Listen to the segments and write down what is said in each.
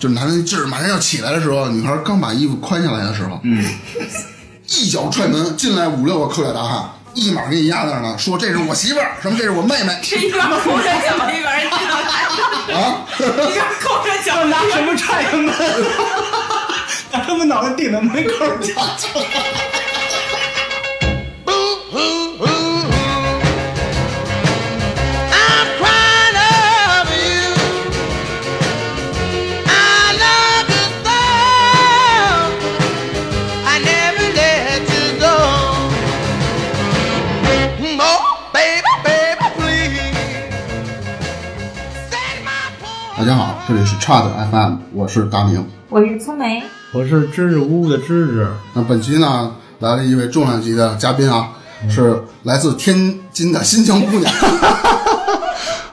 就是男人劲儿马上要起来的时候，女孩刚把衣服宽下来的时候，嗯，一脚踹门进来五六个抠脚大汉，一马给你压那儿了，说这是我媳妇儿，什么这是我妹妹。是一边抠着脚一边进来，啊，一边抠着脚拿什么踹门？把他们脑袋顶在门口儿这里是差的 FM，我是大明。我是聪梅，我是支支吾吾的支支，那本期呢来了一位重量级的嘉宾啊，是来自天津的新疆姑娘。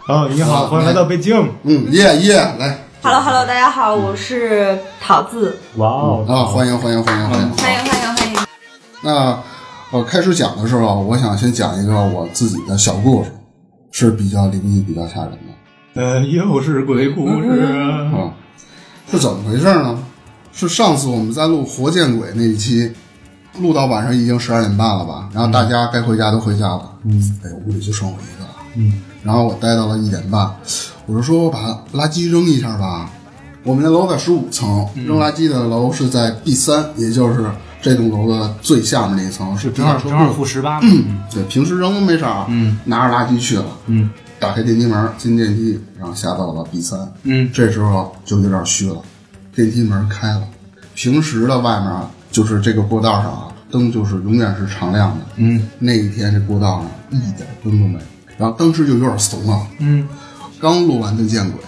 哦，你好，欢迎来到北京。嗯，耶耶，来 Hello Hello，大家好，我是桃子，哇哦，啊，欢迎欢迎欢迎欢迎。欢迎欢迎欢迎。那我开始讲的时候，我想先讲一个我自己的小故事，是比较灵异、比较吓人的呃，又是鬼故事啊。啊。是怎么回事呢？是上次我们在录活见鬼那一期，录到晚上已经十二点半了吧？然后大家该回家都回家了，嗯，哎，屋里就剩我一个了，嗯，然后我待到了一点半，我就说我把垃圾扔一下吧。我们的楼在十五层，扔垃圾的楼是在 B 三，也就是这栋楼的最下面那一层，是地正好。正好负十八嗯。对，平时扔都没事儿，嗯，拿着垃圾去了，嗯打开电梯门，进电梯，然后下到了 B 三，嗯。这时候就有点虚了，电梯门开了，平时的外面啊，就是这个过道上啊，灯就是永远是常亮的，嗯。那一天这过道上一点灯都没有，然后当时就有点怂啊，嗯，刚录完就见鬼，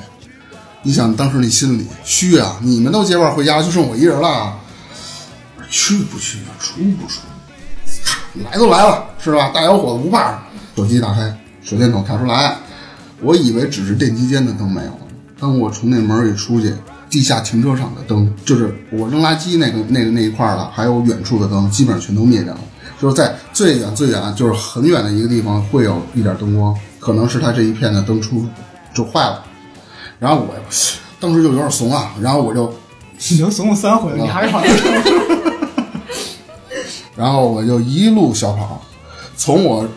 你想当时那心里虚啊，你们都结伴回家，就剩我一人了，去不去啊？出不出？来都来了，是吧？大小伙子不怕。手机打开，手电筒调出来，我以为只是电梯间的灯没有了。当我从那门一出去，地下停车场的灯，就是我扔垃圾那个那个那一块儿的，还有远处的灯，基本上全都灭掉了。就是在最远最远，就是很远的一个地方会有一点灯光，可能是它这一片的灯出就坏了。然后我当时就有点怂啊，然后我就已经怂了三回了，你还是好像 然后我就一路小跑，从我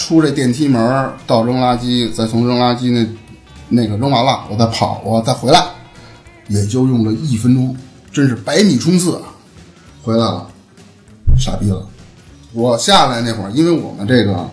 出这电梯门到扔垃圾，再从扔垃圾那那个扔完了，我再跑，我再回来，也就用了一分钟，真是百米冲刺，啊回来了，傻逼了。我下来那会儿，因为我们这个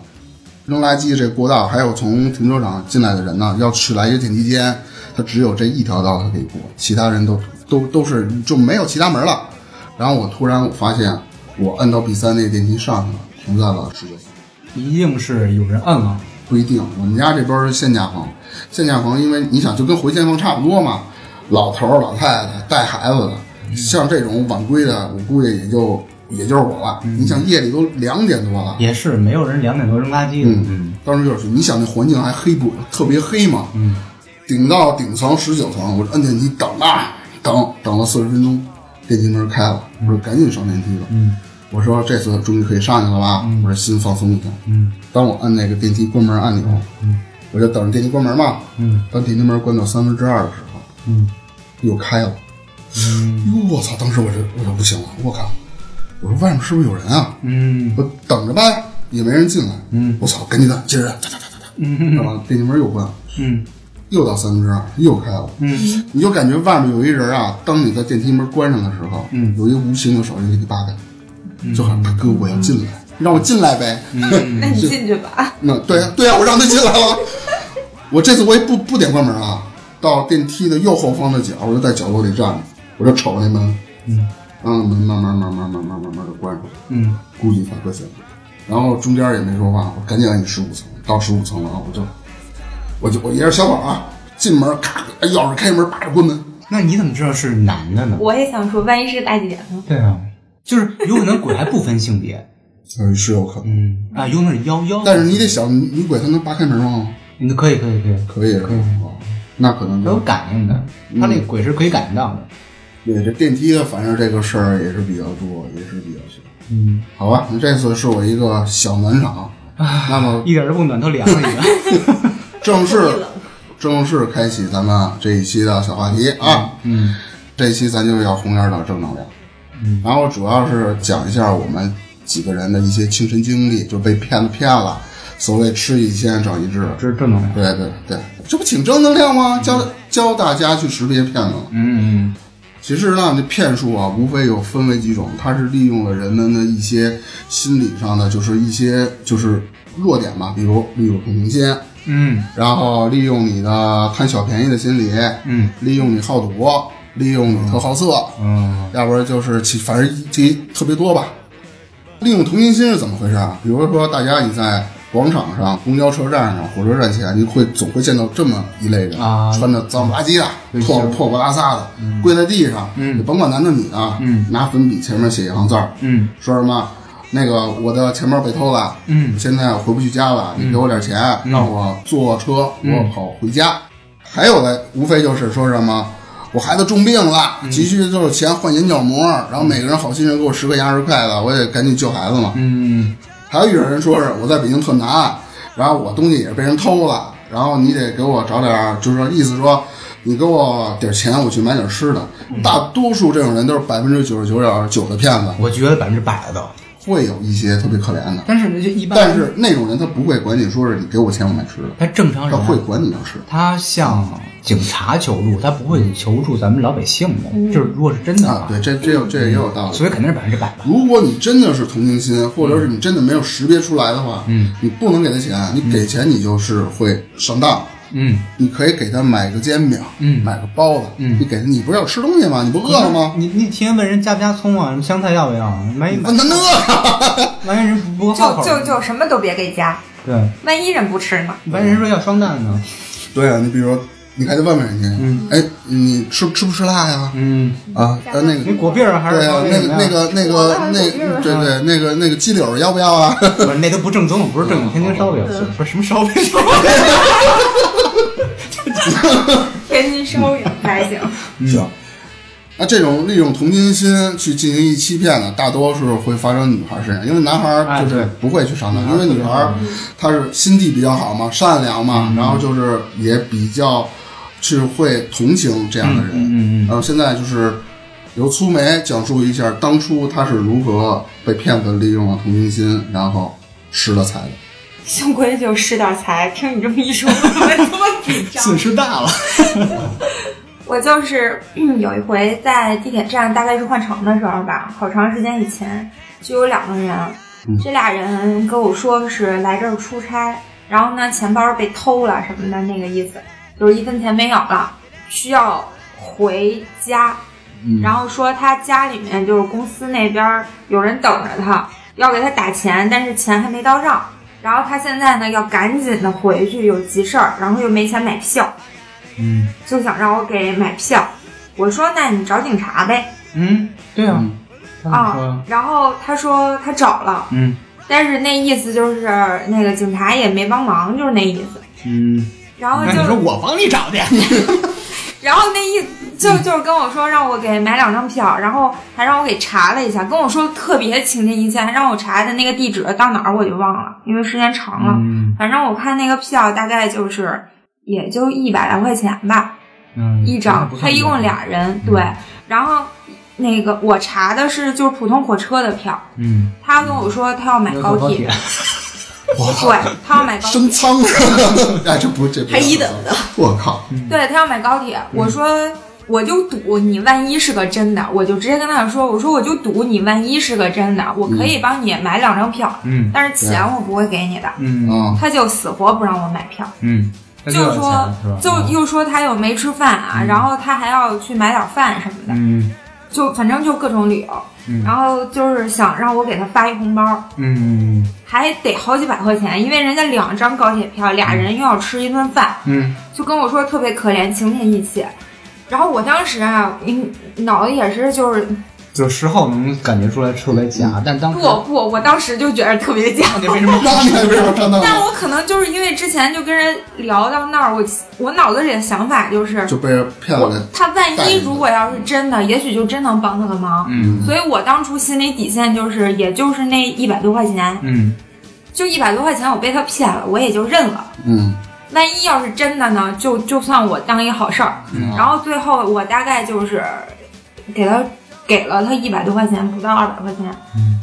扔垃圾这过道，还有从停车场进来的人呢，要去来一个电梯间，他只有这一条道他可以过，其他人都都都是就没有其他门了。然后我突然我发现，我摁到 B 三那电梯上去了，停在了十九层。一定是有人摁了。不一定，我们家这边是限价房，限价房，因为你想就跟回迁房差不多嘛，老头儿老太太带孩子的，像这种晚归的，我估计也就也就是我了。你想夜里都两点多了，也是没有人两点多扔垃圾的。嗯，当时就是你想那环境还黑不特别黑嘛，嗯，顶到顶层十九层，我就摁电梯等啊等等了四十分钟，电梯门开了，我说赶紧上电梯吧，嗯我说这次终于可以上去了吧，我说心放松一下。嗯当我按那个电梯关门按钮，我就等着电梯关门嘛。嗯当电梯门关到三分之二的时候，嗯又开了。嗯哟，我操！当时我就我就不行了，我靠！我说外面是不是有人啊？嗯我等着呗，也没人进来。嗯我操！赶紧的，接着哒哒哒哒哒，嗯然后电梯门又关，嗯又到三分之二，又开了。嗯你就感觉外面有一人啊，当你在电梯门关上的时候，嗯有一个无形的手就给你扒开，就喊大哥，我要进来，让我进来呗。那你进去吧。那对呀对呀，我让他进来了。我这次我也不不点关门啊，到电梯的右后方的角，我就在角落里站着，我就瞅着那门，嗯让门慢慢慢慢慢慢慢慢的关上，嗯估计他不行。然后中间也没说话，我赶紧按十五层，到十五层了啊，我就我就我也是小宝啊，进门咔，钥匙开门，叭着关门。那你怎么知道是男的呢？我也想说，万一是大姐呢？对啊，就是有可能鬼还不分性别。嗯，是有可能，嗯啊，有可能是幺幺。但是你得想，女鬼她能扒开门吗？你可以可以可以，可以，可以，哦那可能它有感应的，它那个鬼是可以感应到的。对这电梯的，反正这个事儿也是比较多，也是比较多。嗯，好吧，那这次是我一个小暖场，那么一点都不暖，都凉了已经。正式正式开启咱们这一期的小话题啊。嗯这期咱就要红点的正能量。嗯，然后主要是讲一下我们几个人的一些亲身经历，就被骗子骗了。所谓吃一堑长一智，这是正能量。对对对，这不挺正能量吗？教教大家去识别骗子。嗯其实呢，这骗术啊，无非有分为几种，它是利用了人们的一些心理上的，就是一些就是弱点吧，比如利用同情心，嗯然后利用你的贪小便宜的心理，嗯利用你好赌，利用你特好色，嗯。要不然就是其反正这特别多吧。利用同情心是怎么回事啊？比如说，大家你在广场上、公交车站上、火车站前，你会总会见到这么一类人，啊。穿着脏不拉几的、破破破拉撒的，跪在地上，嗯。你甭管男的女的，嗯。拿粉笔前面写一行字儿，嗯。说什么那个我的钱包被偷了，嗯。现在回不去家了，你给我点钱，让我坐车，嗯。我跑回家。还有的无非就是说什么。我孩子重病了，嗯。急需就是钱换眼角膜，然后每个人好心人给我十块钱二十块的，我得赶紧救孩子嘛。嗯。还有一种人说是我在北京特难，然后我东西也是被人偷了，然后你得给我找点儿，就是说意思说你给我点儿钱，我去买点儿吃的。大多数这种人都是百分之九十九点九的骗子，我觉得百分之百的，会有一些特别可怜的，但是就一般，但是那种人他不会管你说是你给我钱我买吃的，他正常人啊他会管你要吃。他向警察求助，他不会求助咱们老百姓的。就是如果是真的啊，对，这这有这也有道理。所以肯定是百分之百吧。如果你真的是同情心，或者是你真的没有识别出来的话，嗯，你不能给他钱，你给钱你就是会上当。嗯，你可以给他买个煎饼，嗯买个包子，嗯你给他，你不是要吃东西吗？你不饿了吗？你你提前问人加不加葱啊？什么香菜要不要？万一那那那，万一人不不好口就就就什么都别给加，对，万一人不吃呢？万一人说要双蛋呢？对啊，你比如说，你还得问问人家，嗯哎，你吃吃不吃辣呀？嗯，啊，呃，那你个，果篦儿还是对啊，那个那个那个那，对对，那个那个鸡柳要不要啊？不是那都不正宗，不是正宗天津烧饼，不是什么烧饼。天津烧饼还行，行。那这种利用同情心去进行一欺骗呢，大多数会发生女孩身上，因为男孩哎就是不会去上当，因为女孩她是心地比较好嘛，善良嘛，然后就是也比较去会同情这样的人。嗯嗯嗯然后现在就是由粗梅讲述一下当初她是如何被骗子利用了同情心，然后失了财的。幸亏就失点财。听你这么一说，我怎么这么紧张？损失大了。我就是、嗯、有一回在地铁站，大概是换乘的时候吧，好长时间以前，就有两个人，这俩人跟我说是来这儿出差，然后呢钱包被偷了什么的那个意思，就是一分钱没有了，需要回家，然后说他家里面就是公司那边有人等着他，要给他打钱，但是钱还没到账，然后他现在呢要赶紧的回去，有急事儿，然后又没钱买票。嗯就想让我给买票。我说那你找警察呗嗯，对啊。啊说，然后他说他找了，嗯但是那意思就是那个警察也没帮忙，就是那意思。嗯，然后就我帮你找的。然后那意就就是跟我说让我给买两张票，然后还让我给查了一下，跟我说特别情真意切，还让我查的那个地址到哪儿我就忘了，因为时间长了。嗯。反正我看那个票大概就是也就一百来块钱吧。嗯，一张他一共俩人，对，然后那个我查的是就是普通火车的票，嗯，他跟我说他要买高铁，对，他要买高铁，升舱了！哎，这不这不还一等的，我靠！对他要买高铁，我说。我就赌你万一是个真的，我就直接跟他说，我说我就赌你万一是个真的，我可以帮你买两张票，嗯。但是钱我不会给你的。嗯。啊，他就死活不让我买票，嗯，就说？就又说他又没吃饭啊，然后他还要去买点饭什么的，嗯。就反正就各种理由，嗯。然后就是想让我给他发一红包，嗯还得好几百块钱，因为人家两张高铁票，俩人又要吃一顿饭，嗯。就跟我说特别可怜，情切意切。然后我当时啊，嗯，脑子也是就是就事后能感觉出来特别假，但当时不不，我当时就觉得特别假。那 你为什么？那你为什么上 当？但我可能就是因为之前就跟人聊到那儿，我我脑子里的想法就是，就被人骗了他万一如果要是真的，也许就真能帮他个忙。嗯所以我当初心里底线就是，也就是那一百多块钱，嗯就一百多块钱，我被他骗了，我也就认了。嗯万一要是真的呢，就就算我当一好事儿。嗯然后最后我大概就是给他给了他一百多块钱，不到二百块钱。嗯。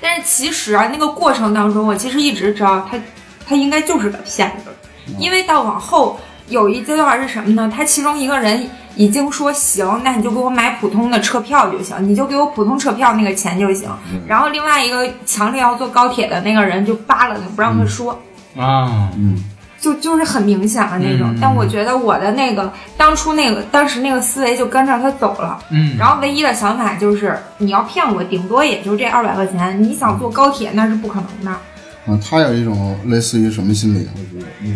但是其实啊，那个过程当中，我其实一直知道他他应该就是个骗子，因为到往后有一阶段是什么呢？他其中一个人已经说行，那你就给我买普通的车票就行，你就给我普通车票那个钱就行。然后另外一个强烈要坐高铁的那个人就扒拉他，不让他说。啊，嗯，就就是很明显的那种，嗯但我觉得我的那个当初那个当时那个思维就跟着他走了，嗯，然后唯一的想法就是你要骗我，顶多也就这二百块钱，你想坐高铁那是不可能的。嗯，他有一种类似于什么心理？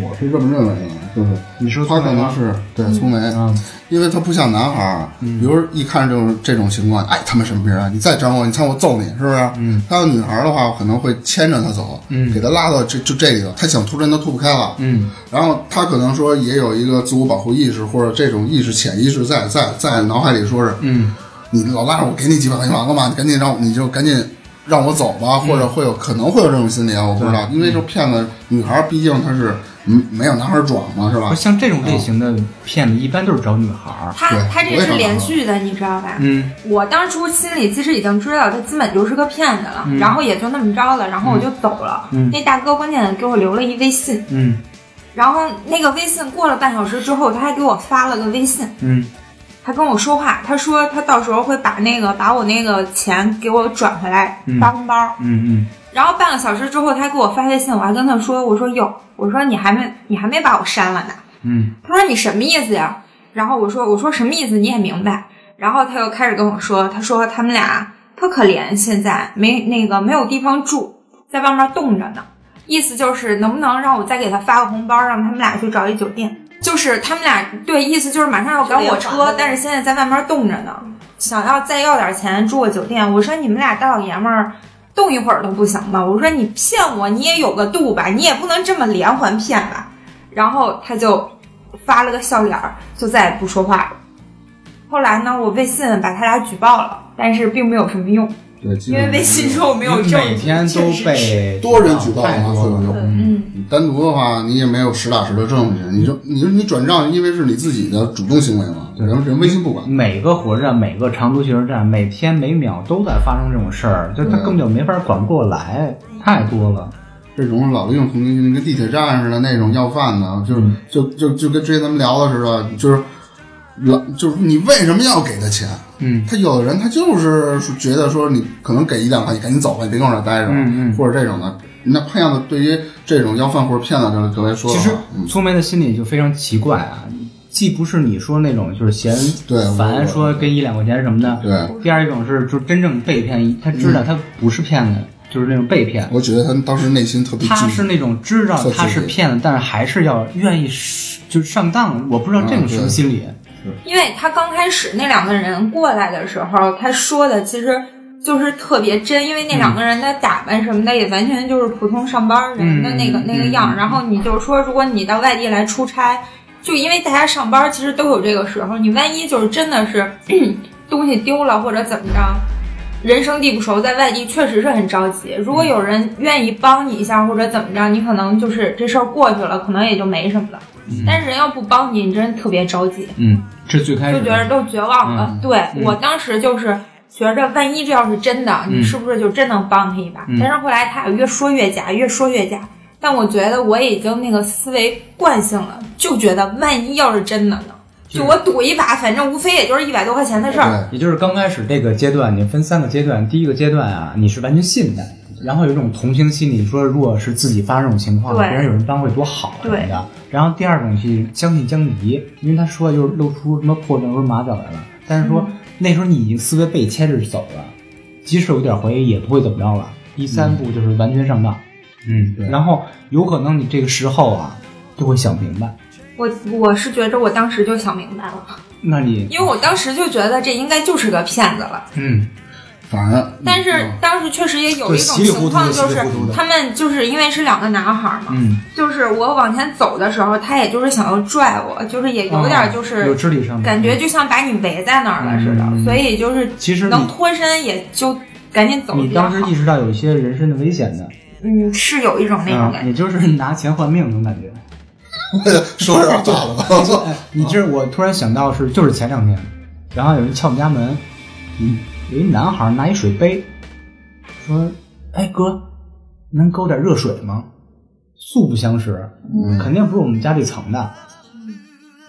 我我是这么认为的，就是你说他可能是对粗眉，嗯因为他不像男孩儿，比如一看这种这种情况，哎他妈什么逼啊！你再整我，你看我揍你，是不是？嗯，他要女孩儿的话，可能会牵着他走，嗯。给他拉到这就这里头，他想突然他突不开了，嗯。然后他可能说也有一个自我保护意识，或者这种意识潜意识在在在脑海里说是，嗯你老拉着我，给你几百块钱完了吗？你赶紧让我你就赶紧让我走吧，或者会有可能会有这种心理啊，我不知道，因为这骗子女孩儿毕竟她是嗯没有男孩儿壮嘛，是吧？像这种类型的骗子，一般都是找女孩儿。他他这是连续的，你知道吧？嗯我当初心里其实已经知道他基本就是个骗子了，然后也就那么着了，然后我就走了。嗯那大哥关键给我留了一微信，嗯然后那个微信过了半小时之后，他还给我发了个微信，嗯他跟我说话，他说他到时候会把那个把我那个钱给我转回来嗯发红包。嗯嗯然后半个小时之后，他给我发微信，我还跟他说，我说哟，我说你还没你还没把我删了呢。嗯他说你什么意思呀？然后我说我说什么意思？你也明白。然后他又开始跟我说，他说他们俩特可怜，现在没那个没有地方住，在外面冻着呢。意思就是能不能让我再给他发个红包，让他们俩去找一酒店。就是他们俩对，意思就是马上要赶火车，但是现在在外面冻着呢，想要再要点钱住个酒店。我说你们俩大老爷们儿动一会儿都不行吗？我说你骗我，你也有个度吧，你也不能这么连环骗吧。然后他就发了个笑脸儿，就再也不说话了。后来呢，我微信把他俩举报了，但是并没有什么用，对，基因为微信说我没有证据，每天都被多人举报。嗯，你单独的话，你也没有实打实的证据，你就你说你转账，因为是你自己的主动行为嘛，对人人微信不管。每个火车站、每个长途汽车站，每天每秒都在发生这种事儿，就他根本就没法管不过来，太多了。这种老利用同情心，跟地铁站似的那种要饭的，就是嗯就就就跟之前咱们聊的似的，就是老就是你为什么要给他钱？嗯他有的人他就是觉得说你可能给一两块，你赶紧走吧，你别跟我这待着，嗯嗯或者这种的。那骗子对于这种要饭或者骗子这这来说其实的话，嗯，粗眉的心理就非常奇怪啊，既不是你说那种就是嫌对烦，说给一两块钱什么的，对。第二一种是就真正被骗，他知道他不是骗子，就是那种被骗。我觉得他当时内心特别他，是那种知道他是骗子，但是还是要愿意就是上当。我不知道这种什么心理。因为他刚开始那两个人过来的时候，他说的其实就是特别真，因为那两个人的打扮什么的也完全就是普通上班人的那个、嗯那个样。嗯然后你就说，如果你到外地来出差，就因为大家上班其实都有这个时候，你万一就是真的是 东西丢了或者怎么着。人生地不熟，在外地确实是很着急。如果有人愿意帮你一下或者怎么着，你可能就是这事儿过去了，可能也就没什么了。但是人要不帮你，你真的特别着急。嗯，这最开始就觉得都绝望了。嗯对、嗯我当时就是觉着，万一这要是真的，嗯你是不是就真能帮他一把？嗯但是后来他俩越说越假，越说越假。但我觉得我已经那个思维惯性了，就觉得万一要是真的呢？就我赌一把，反正无非也就是一百多块钱的事儿。对，也就是刚开始这个阶段，你分三个阶段。第一个阶段啊，你是完全信的，然后有一种同情心理，说如果是自己发生这种情况，别人有人帮会多好什么对的。然后第二种是将信将疑，因为他说的就是露出什么破绽和马脚来了，但是说、嗯那时候你已经思维被牵着走了，即使有点怀疑也不会怎么着了。第三步就是完全上当，嗯，对然后有可能你这个时候啊就会想明白，我我是觉着我当时就想明白了，那你因为我当时就觉得这应该就是个骗子了。嗯 反正但是嗯当时确实也有一种情况，就是他们就是因为是两个男孩嘛，嗯，就是我往前走的时候，他也就是想要拽我，就是也有点就有是肢体上的感觉就像把你围在那儿了似的，嗯所以就是其实能脱身也就赶紧走你当时意。识到有一些人身的危险的，嗯，是有一种那种啊，感觉。也就是拿钱换命那种感觉。说有点大了。哎你这我突然想到是，就是前两天，然后有人敲我们家门，嗯，有一男孩拿一水杯，说：“哎哥，能给我点热水吗？”素不相识，肯定不是我们家这层的。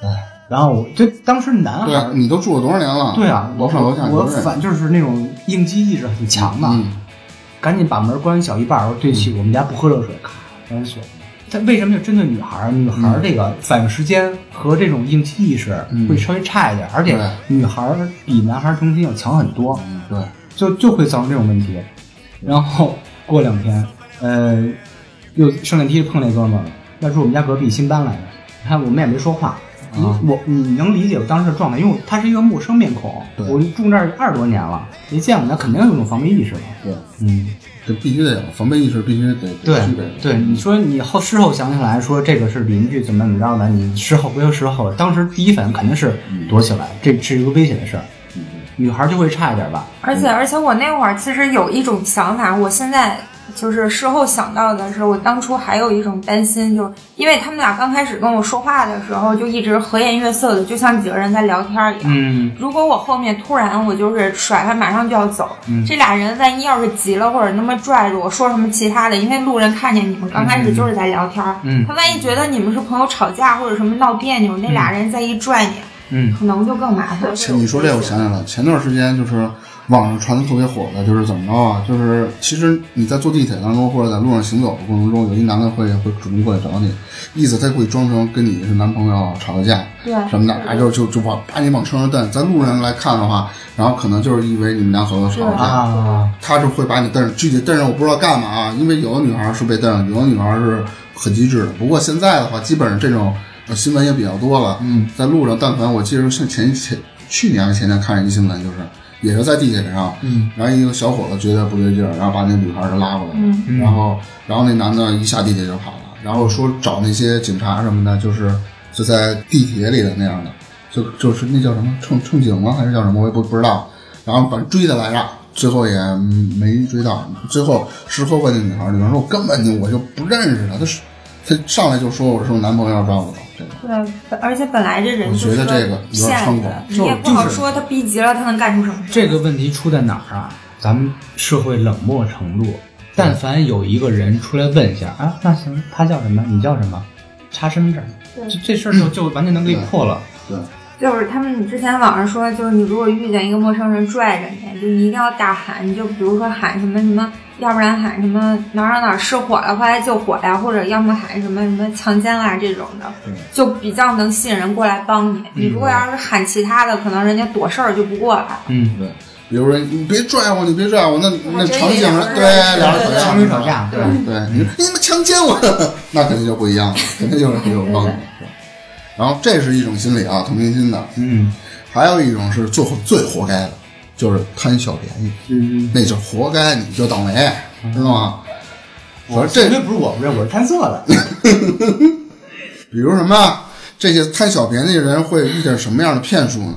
哎，然后我这当时男孩对啊，你都住了多少年了？对啊，楼上楼下我。反就是那种应激意识很强的，嗯赶紧把门关小一半，我说对不起，我们家不喝热水，咔关锁。他为什么就针对女孩儿？女孩儿这个反应时间和这种应激意识会稍微差一点，而且女孩儿比男孩儿中心要强很多，对，就就会造成这种问题。然后过两天，呃，又上电梯碰那哥们儿了，那是我们家隔壁新搬来的。你看我们也没说话，你我你能理解我当时的状态，因为他是一个陌生面孔，对我住那儿二十多年了，没见过，那肯定有种防备意识了。对，嗯，这必须得有防备意识，必须得对得具备。对，你说你后事后想起来说这个是邻居怎么怎么着的，你事后不由事后，当时第一反应肯定是躲起来，这是一个危险的事儿。女孩就会差一点吧？而且而且我那会儿其实有一种想法，我现在就是事后想到的是，我当初还有一种担心，就是因为他们俩刚开始跟我说话的时候，就一直和颜悦色的，就像几个人在聊天一样。嗯，如果我后面突然我就是甩开，马上就要走，这俩人万一要是急了或者那么拽着我说什么其他的，因为路人看见你们刚开始就是在聊天，嗯他万一觉得你们是朋友吵架或者什么闹别扭，那俩人再一拽你，嗯可能就更麻烦。你说这我想起来了，前段时间就是网上传的特别火的，就是怎么着啊？就是其实你在坐地铁当中或者在路上行走的过程中，有一男的会会主动过来找你，意思他会装成跟你是男朋友吵个架，对什么的，哎就就就把把你往车上蹬。在路上来看的话，然后可能就是以为你们俩所谓吵架，啊，他就会把你蹬上，具体蹬上我不知道干嘛啊，因为有的女孩是被蹬上，有的女孩是很机智的。不过现在的话，基本上这种呃新闻也比较多了。嗯，在路上，但凡我记得是前前去年还是前年看见一新闻，就是也是在地铁上，嗯，然后一个小伙子觉得不对劲儿，然后把那女孩儿就拉过来了，嗯然后然后那男的一下地铁就跑了，然后说找那些警察什么的，就是就在地铁里的那样的，就就是那叫什么乘乘警吗？还是叫什么？我也不不知道。然后反正追他来着，最后也没追到。最后事后问那女孩儿，女孩儿说：“我根本就我就不认识他，他是他上来就说我是我男朋友要抓我走。”这个对，而且本来这人我觉得这个有点猖狂骗的，你也不好说他逼急了他能干出什么事。这个问题出在哪儿啊？咱们社会冷漠程度，但凡有一个人出来问一下啊，那行，他叫什么？你叫什么？查身份证，这这事儿就 就完全能给你破了。对就是他们之前网上说，就是你如果遇见一个陌生人拽着你，就一定要大喊，你就比如说喊什么什么，要不然喊什么哪儿哪儿哪儿失火了，快来救火呀，或者要么喊什么什么强奸啦这种的，就比较能吸引人过来帮你。你如果要是喊其他的，可能人家躲事儿就不过来了。嗯，对，比如说你别拽我，你别拽我，那那真场景上对俩人吵架，情侣吵架对对，你说你他妈强奸我，那肯定就不一样了，肯定就是很有帮助。然后这是一种心理啊，同情心的，嗯。还有一种是最最活该的，就是贪小便宜，嗯，那就活该，你就倒霉，知道吗？我说这绝对不是我不认，我是贪色的。比如什么啊这些贪小便宜的人会遇见什么样的骗术呢？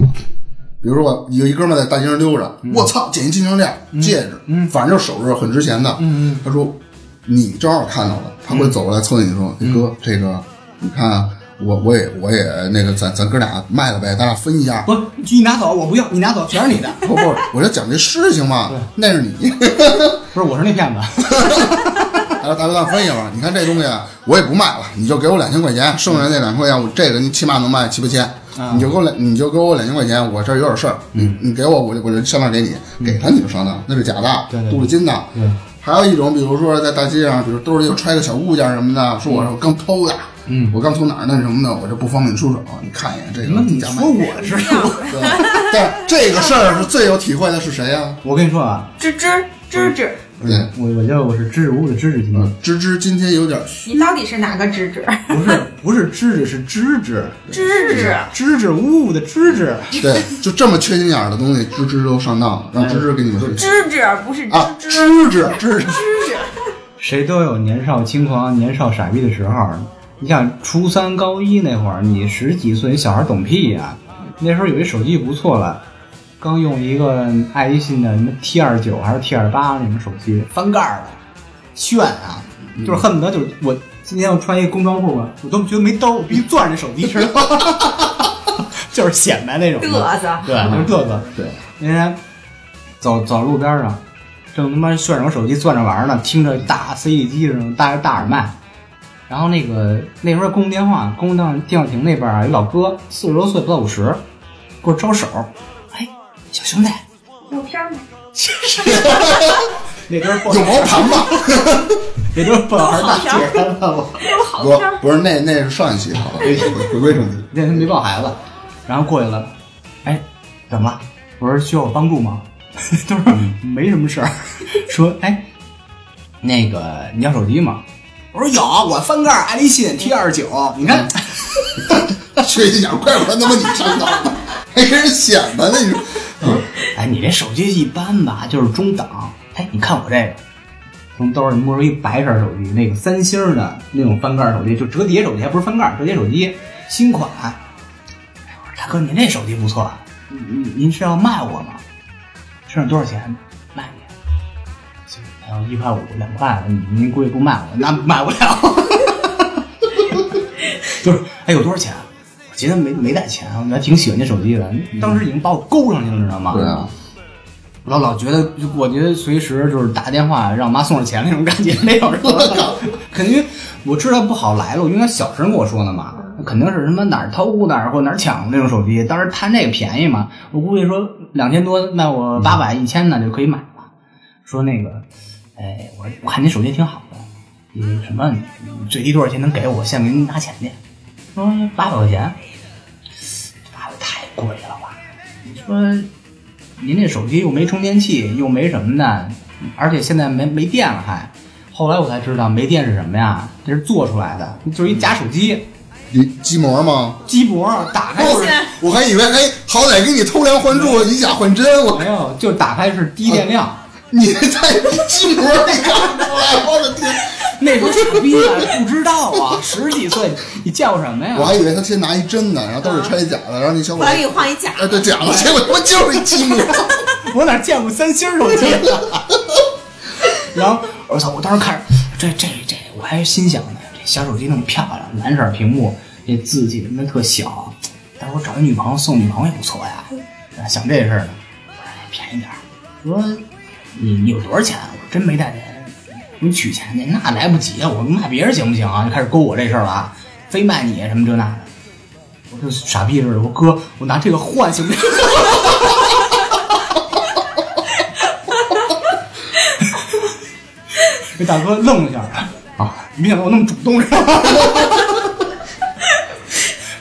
比如说有一哥们在大街上溜着，我操，捡一金项链、戒指，反正首饰很值钱的。他说你正好看到了，他会走过来凑近你说：“哎哥，这个你看啊，我我也我也那个咱咱哥俩卖了呗，咱俩分一下。”不，你拿走，我不要，你拿走，全是你的。不不，我就讲这事情嘛，那是你。不是，我是那骗子。大大哥，咱分一下吧。你看这东西啊我也不卖了，你就给我两千块钱，剩下那两块钱，我这个你起码能卖七八千。你就给我两，你就给我两千块钱，我这儿有点事儿，你你给我，我就我就上当给你，给他你就上当，那是假的，对对对镀了金的。对还有一种，比如说在大街上，比如兜里有揣个小物件什么的，说我我刚偷的，嗯我刚从哪儿那什么的，我这不方便出手，你看一眼这个那你说我是？对，但这个事儿是最有体会的是谁呀、我跟你说啊，吱吱吱吱，对，我我觉得我是支支吾吾的支支今天嗯，芝芝今天有点虚你到底是哪个芝芝？不是不是芝芝是芝芝芝芝，支支吾吾的芝芝。对，就这么缺心眼儿的东西，芝芝都上当了，让芝芝给你们分析吱吱不是啊，吱吱芝芝芝芝，吱吱。谁都有年少轻狂、年少傻逼的时候。你想初三、高一那会儿，你十几岁，你小孩懂屁呀、那时候有一手机不错了，刚用一个爱立信的什么 T 二九还是 T 二八那种手机，翻盖儿的，炫啊，就是恨不得就是我今天要穿一工装裤吧，我都觉得没兜儿，我必须攥着手机知道吗？就是显摆那种的嘚瑟对，就是嘚瑟。对，那天走走路边上，正他妈炫着我手机攥着玩儿呢，听着大 CD 机这种大大耳麦，然后那个那时候公共电话，公共电话电话亭那边啊，有老哥四十多岁不到五十，给我招手，哎，小兄弟，有片吗？那边有毛盘吗？那边不好大姐了我。有好不不是，那那是上一期，好了，回回归正题。那天没抱孩子，然后过去了，哎，怎么了？我说需要我帮助吗？他说没什么事儿，说哎，那个你要手机吗？我说有，我翻盖爱立信 T 二九，你看，缺心眼，怪不得他妈你上当了，还跟人显摆呢，你说。哎，你这手机一般吧，就是中档。哎，你看我这个，从兜里摸出一白色手机，那个三星的那种翻盖手机，就折叠手机，还不是翻盖，折叠手机，新款。哎我说大哥，您这手机不错，您您您是要卖我吗？身上多少钱？卖你？哎呦，一块五、两块，您您估计不卖我，那买不了。就是，哎，有多少钱？我今天没没带钱，我还挺喜欢这手机的，当时已经把我勾上去了，你知道吗？对啊，老老觉得，我觉得随时就是打电话让我妈送上钱那种感觉，没有是吧？肯定我知道不好来了，因为他小声跟我说的嘛，肯定是什么哪儿偷哪儿或哪儿抢那种手机。当时贪这个便宜嘛，我估计说两千多卖我八百一千的就可以买了。说那个，哎，我我看您手机挺好的，你什么你最低多少钱能给我？现在给您拿钱去。说八百块钱，八百太贵了吧？你说您这手机又没充电器，又没什么的，而且现在没没电了还。后来我才知道没电是什么呀？这是做出来的，就是一假手机，你机膜吗？机膜打开是我还以为，哎，好歹给你偷梁换柱，以假换真。我没有，就打开是低电量。你在机膜里看出来，我的天！那时候傻逼啊，不知道啊，十几岁，你见过什么呀？我还以为他先拿一真的，然后都是拆假的，然后那小伙子后来给你换一假哎，对假的，结果他妈就是一机膜。我哪见过三星手机？然后我操！我当时看着这这这，我还心想呢，这小手机那么漂亮，蓝色屏幕，这字记他妈特小，但是我找一女朋友送女朋友也不错呀。想这事儿呢，我说哎便宜点儿。说你你有多少钱？我说真没带钱。你取钱去，那来不及啊！我卖别人行不行啊？就开始勾我这事儿了啊，非卖你什么这那的。我就傻逼似的，我哥，我拿这个换行不行？这大哥愣了一下，啊，没想到我那么主动是吧？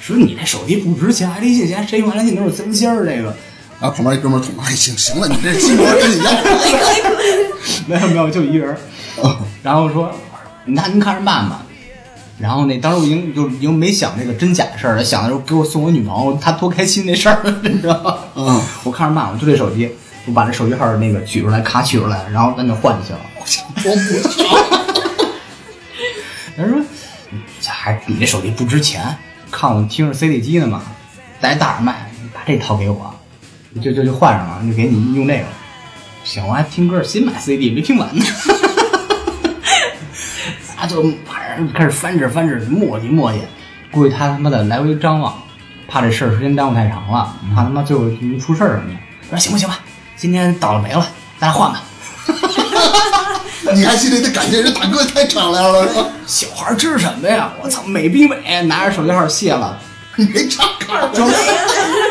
说你这手机不值钱，爱立信钱谁用爱立信都是三星儿这个。然后旁边一哥们儿捅，哎，行行了，你这机膜跟你要。没有没有，就一人。然后说，那您看着办吧。然后那当时我已经就已经没想这个真假的事儿了，想的时候给我送我女朋友，她多开心那事儿，你知道吗？嗯，我看着办，我就这手机，我把这手机号那个取出来，卡取出来，然后咱就换就行了。我不操！他说：“这还你这手机不值钱，看我听着 CD 机呢嘛，带大耳麦，你把这套给我，就就就换上了，就给你用这个。行，我还听歌，新买 CD 没听完呢。他就晚上开始翻着翻着磨叽磨叽，估计他他妈的来回张望，怕这事儿时间耽误太长了，怕他妈最后出事儿什么的。我说行吧行吧，今天倒了霉了，咱俩换吧。你还心里得感谢人大哥太敞亮了，是吧？小孩吃什么呀？我操，美逼美，拿着手机号卸了。你没插坎儿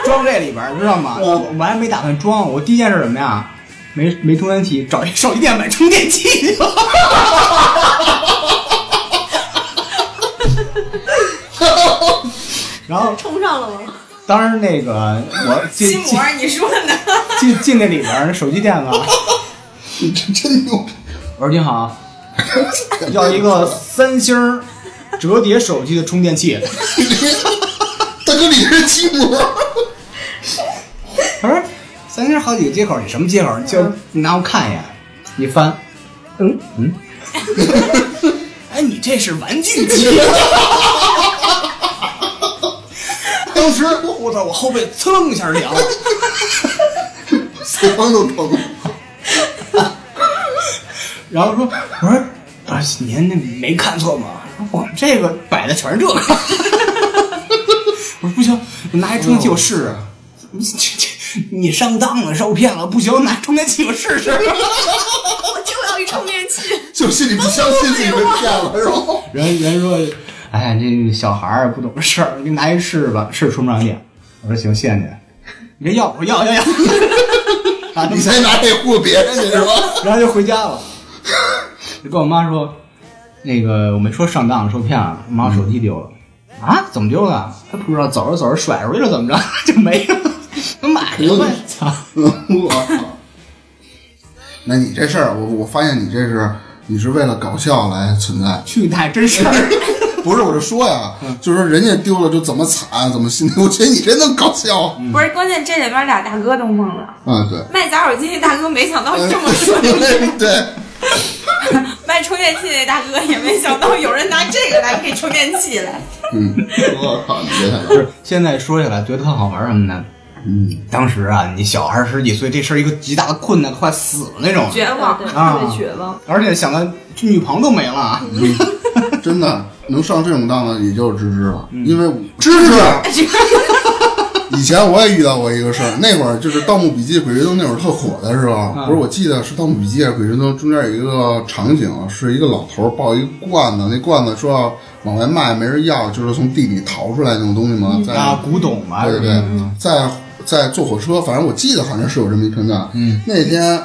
装装这里边儿，知道吗？我我还没打算装，我第一件事什么呀？没没充电器，找一手机店买充电器去了。然后，充上了吗？当时那个我进 进筋膜，你说呢？进进那里边手机店了，你这真牛逼！我说您好，要一个三星儿折叠手机的充电器。大哥，你这是机膜？他说三星好几个接口，你什么接口？就你拿我看一眼，一翻，嗯嗯，哎，你这是玩具机。当时我操，我后背蹭一下凉了。腮帮都疼。然后说，我说，不是您那没看错吗？我们这个摆的全是这个。我说不行，我拿一充电器我试试。这这你上当了，受骗了，不行，拿充电器我试试。我就要一充电器。就心你不相信自己被骗了，是吧？人人说，哎，这小孩儿不懂事儿，你拿一试吧，试充不上电。我说行，谢谢你。你别要，我要要要。啊，你才拿这唬别人去是吧？然后就回家了。就跟我妈说，那个我没说上当受骗了，妈我手机丢了。啊？怎么丢了？他不知道，走着走着甩出去了，怎么着就没了？那买了呗。操！我操！那你这事儿，我我发现你这是你是为了搞笑来存在，去你大爷，真事儿。不是我就说呀，就是说人家丢了就怎么惨，怎么心疼，我觉得你真能搞笑。不是，关键这里边俩大哥都懵了。嗯，对，卖假手机那大哥没想到这么顺利，对，卖充电器那大哥也没想到有人拿这个来配充电器来。嗯，我靠，你别想就是现在说起来觉得特好玩什么的。嗯，当时啊，你小孩十几岁，这事儿一个极大的困难，快死了那种，绝望，啊。特别绝望。而且想到女朋友都没了。真的能上这种当的也就是芝芝了，嗯。因为芝芝。以前我也遇到过一个事儿，那会儿就是《盗墓笔记》《鬼吹灯》那会儿特火的时候，嗯不是我记得是《盗墓笔记》还是《鬼吹灯》，中间有一个场景，是一个老头儿抱一罐子，那罐子说要往外卖，没人要，就是从地里淘出来那种东西嘛，在啊，古董嘛，对对对嗯，在在坐火车，反正我记得好像是有这么一片段。嗯，那天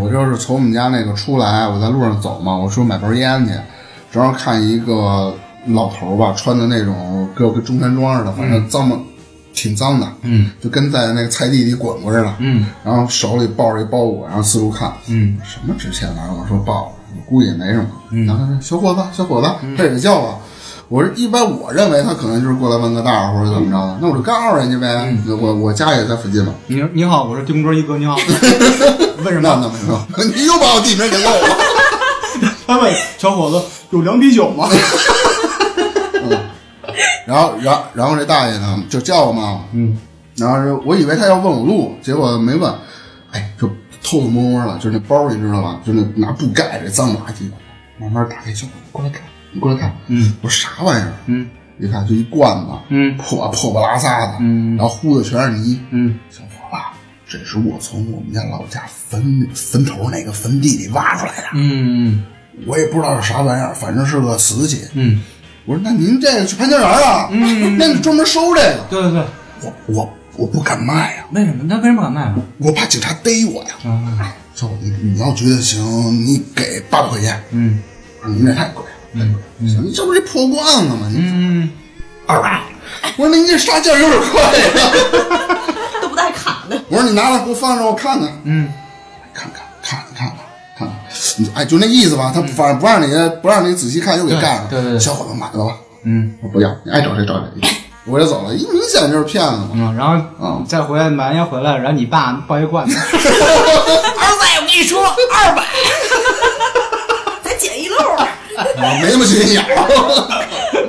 我就是从我们家那个出来，我在路上走嘛，我说买包烟去，正好看一个老头儿吧，穿的那种跟跟中山装似的，反正脏吧，挺脏的，嗯就跟在那个菜地里滚过似的。嗯然后手里抱着一包裹，然后四处看，嗯什么值钱玩意儿？我说抱估计也没什么。然后他说：“小伙子，小伙子，这也叫啊。”我是：“一般我认为他可能就是过来问个道或者怎么着的，那我就告诉人家呗。我我家也在附近嘛。你你好，我是丁哥一哥，你好。问什那么？那没有，你又把我地名给漏了。他问小伙子有两啤酒吗？然后，然后，然后这大爷呢就叫我嘛，嗯，然后是我以为他要问我路，结果没问，哎，就偷偷摸摸的，就是那包你知道吧，就那拿布盖着脏垃圾，慢慢打开，小伙子过来看，你过来看，嗯，我说啥玩意儿？嗯一看就一罐子，嗯破破不拉撒的，嗯然后糊的全是泥，嗯小伙子，这是我从我们家老家坟坟头那个坟地里挖出来的，嗯我也不知道是啥玩意儿，反正是个瓷器。嗯，我说那您这个去潘家园啊？嗯，那你专门收这个？对对对，我我我不敢卖呀、为什么？他为什么不敢卖啊？我怕警察逮我呀。啊小伙子，你你要觉得行，你给八百块钱。嗯我说您这太贵了，嗯行，你这不是破罐子吗？你嗯，二百。我说那您这杀价有点快呀。都不带砍的。我说你拿来给我放着，我看看。嗯，看看看看看看看，你哎，就那意思吧。他反正不让你不让你仔细看，又给干了。对对对小伙子买得吧？嗯我不要，你爱找谁找谁。我就走了，一明显就是骗子嘛。嗯，然后嗯再回来买完烟回来，然后你爸抱一罐子，儿子，我跟你说，二百。没那么心眼儿。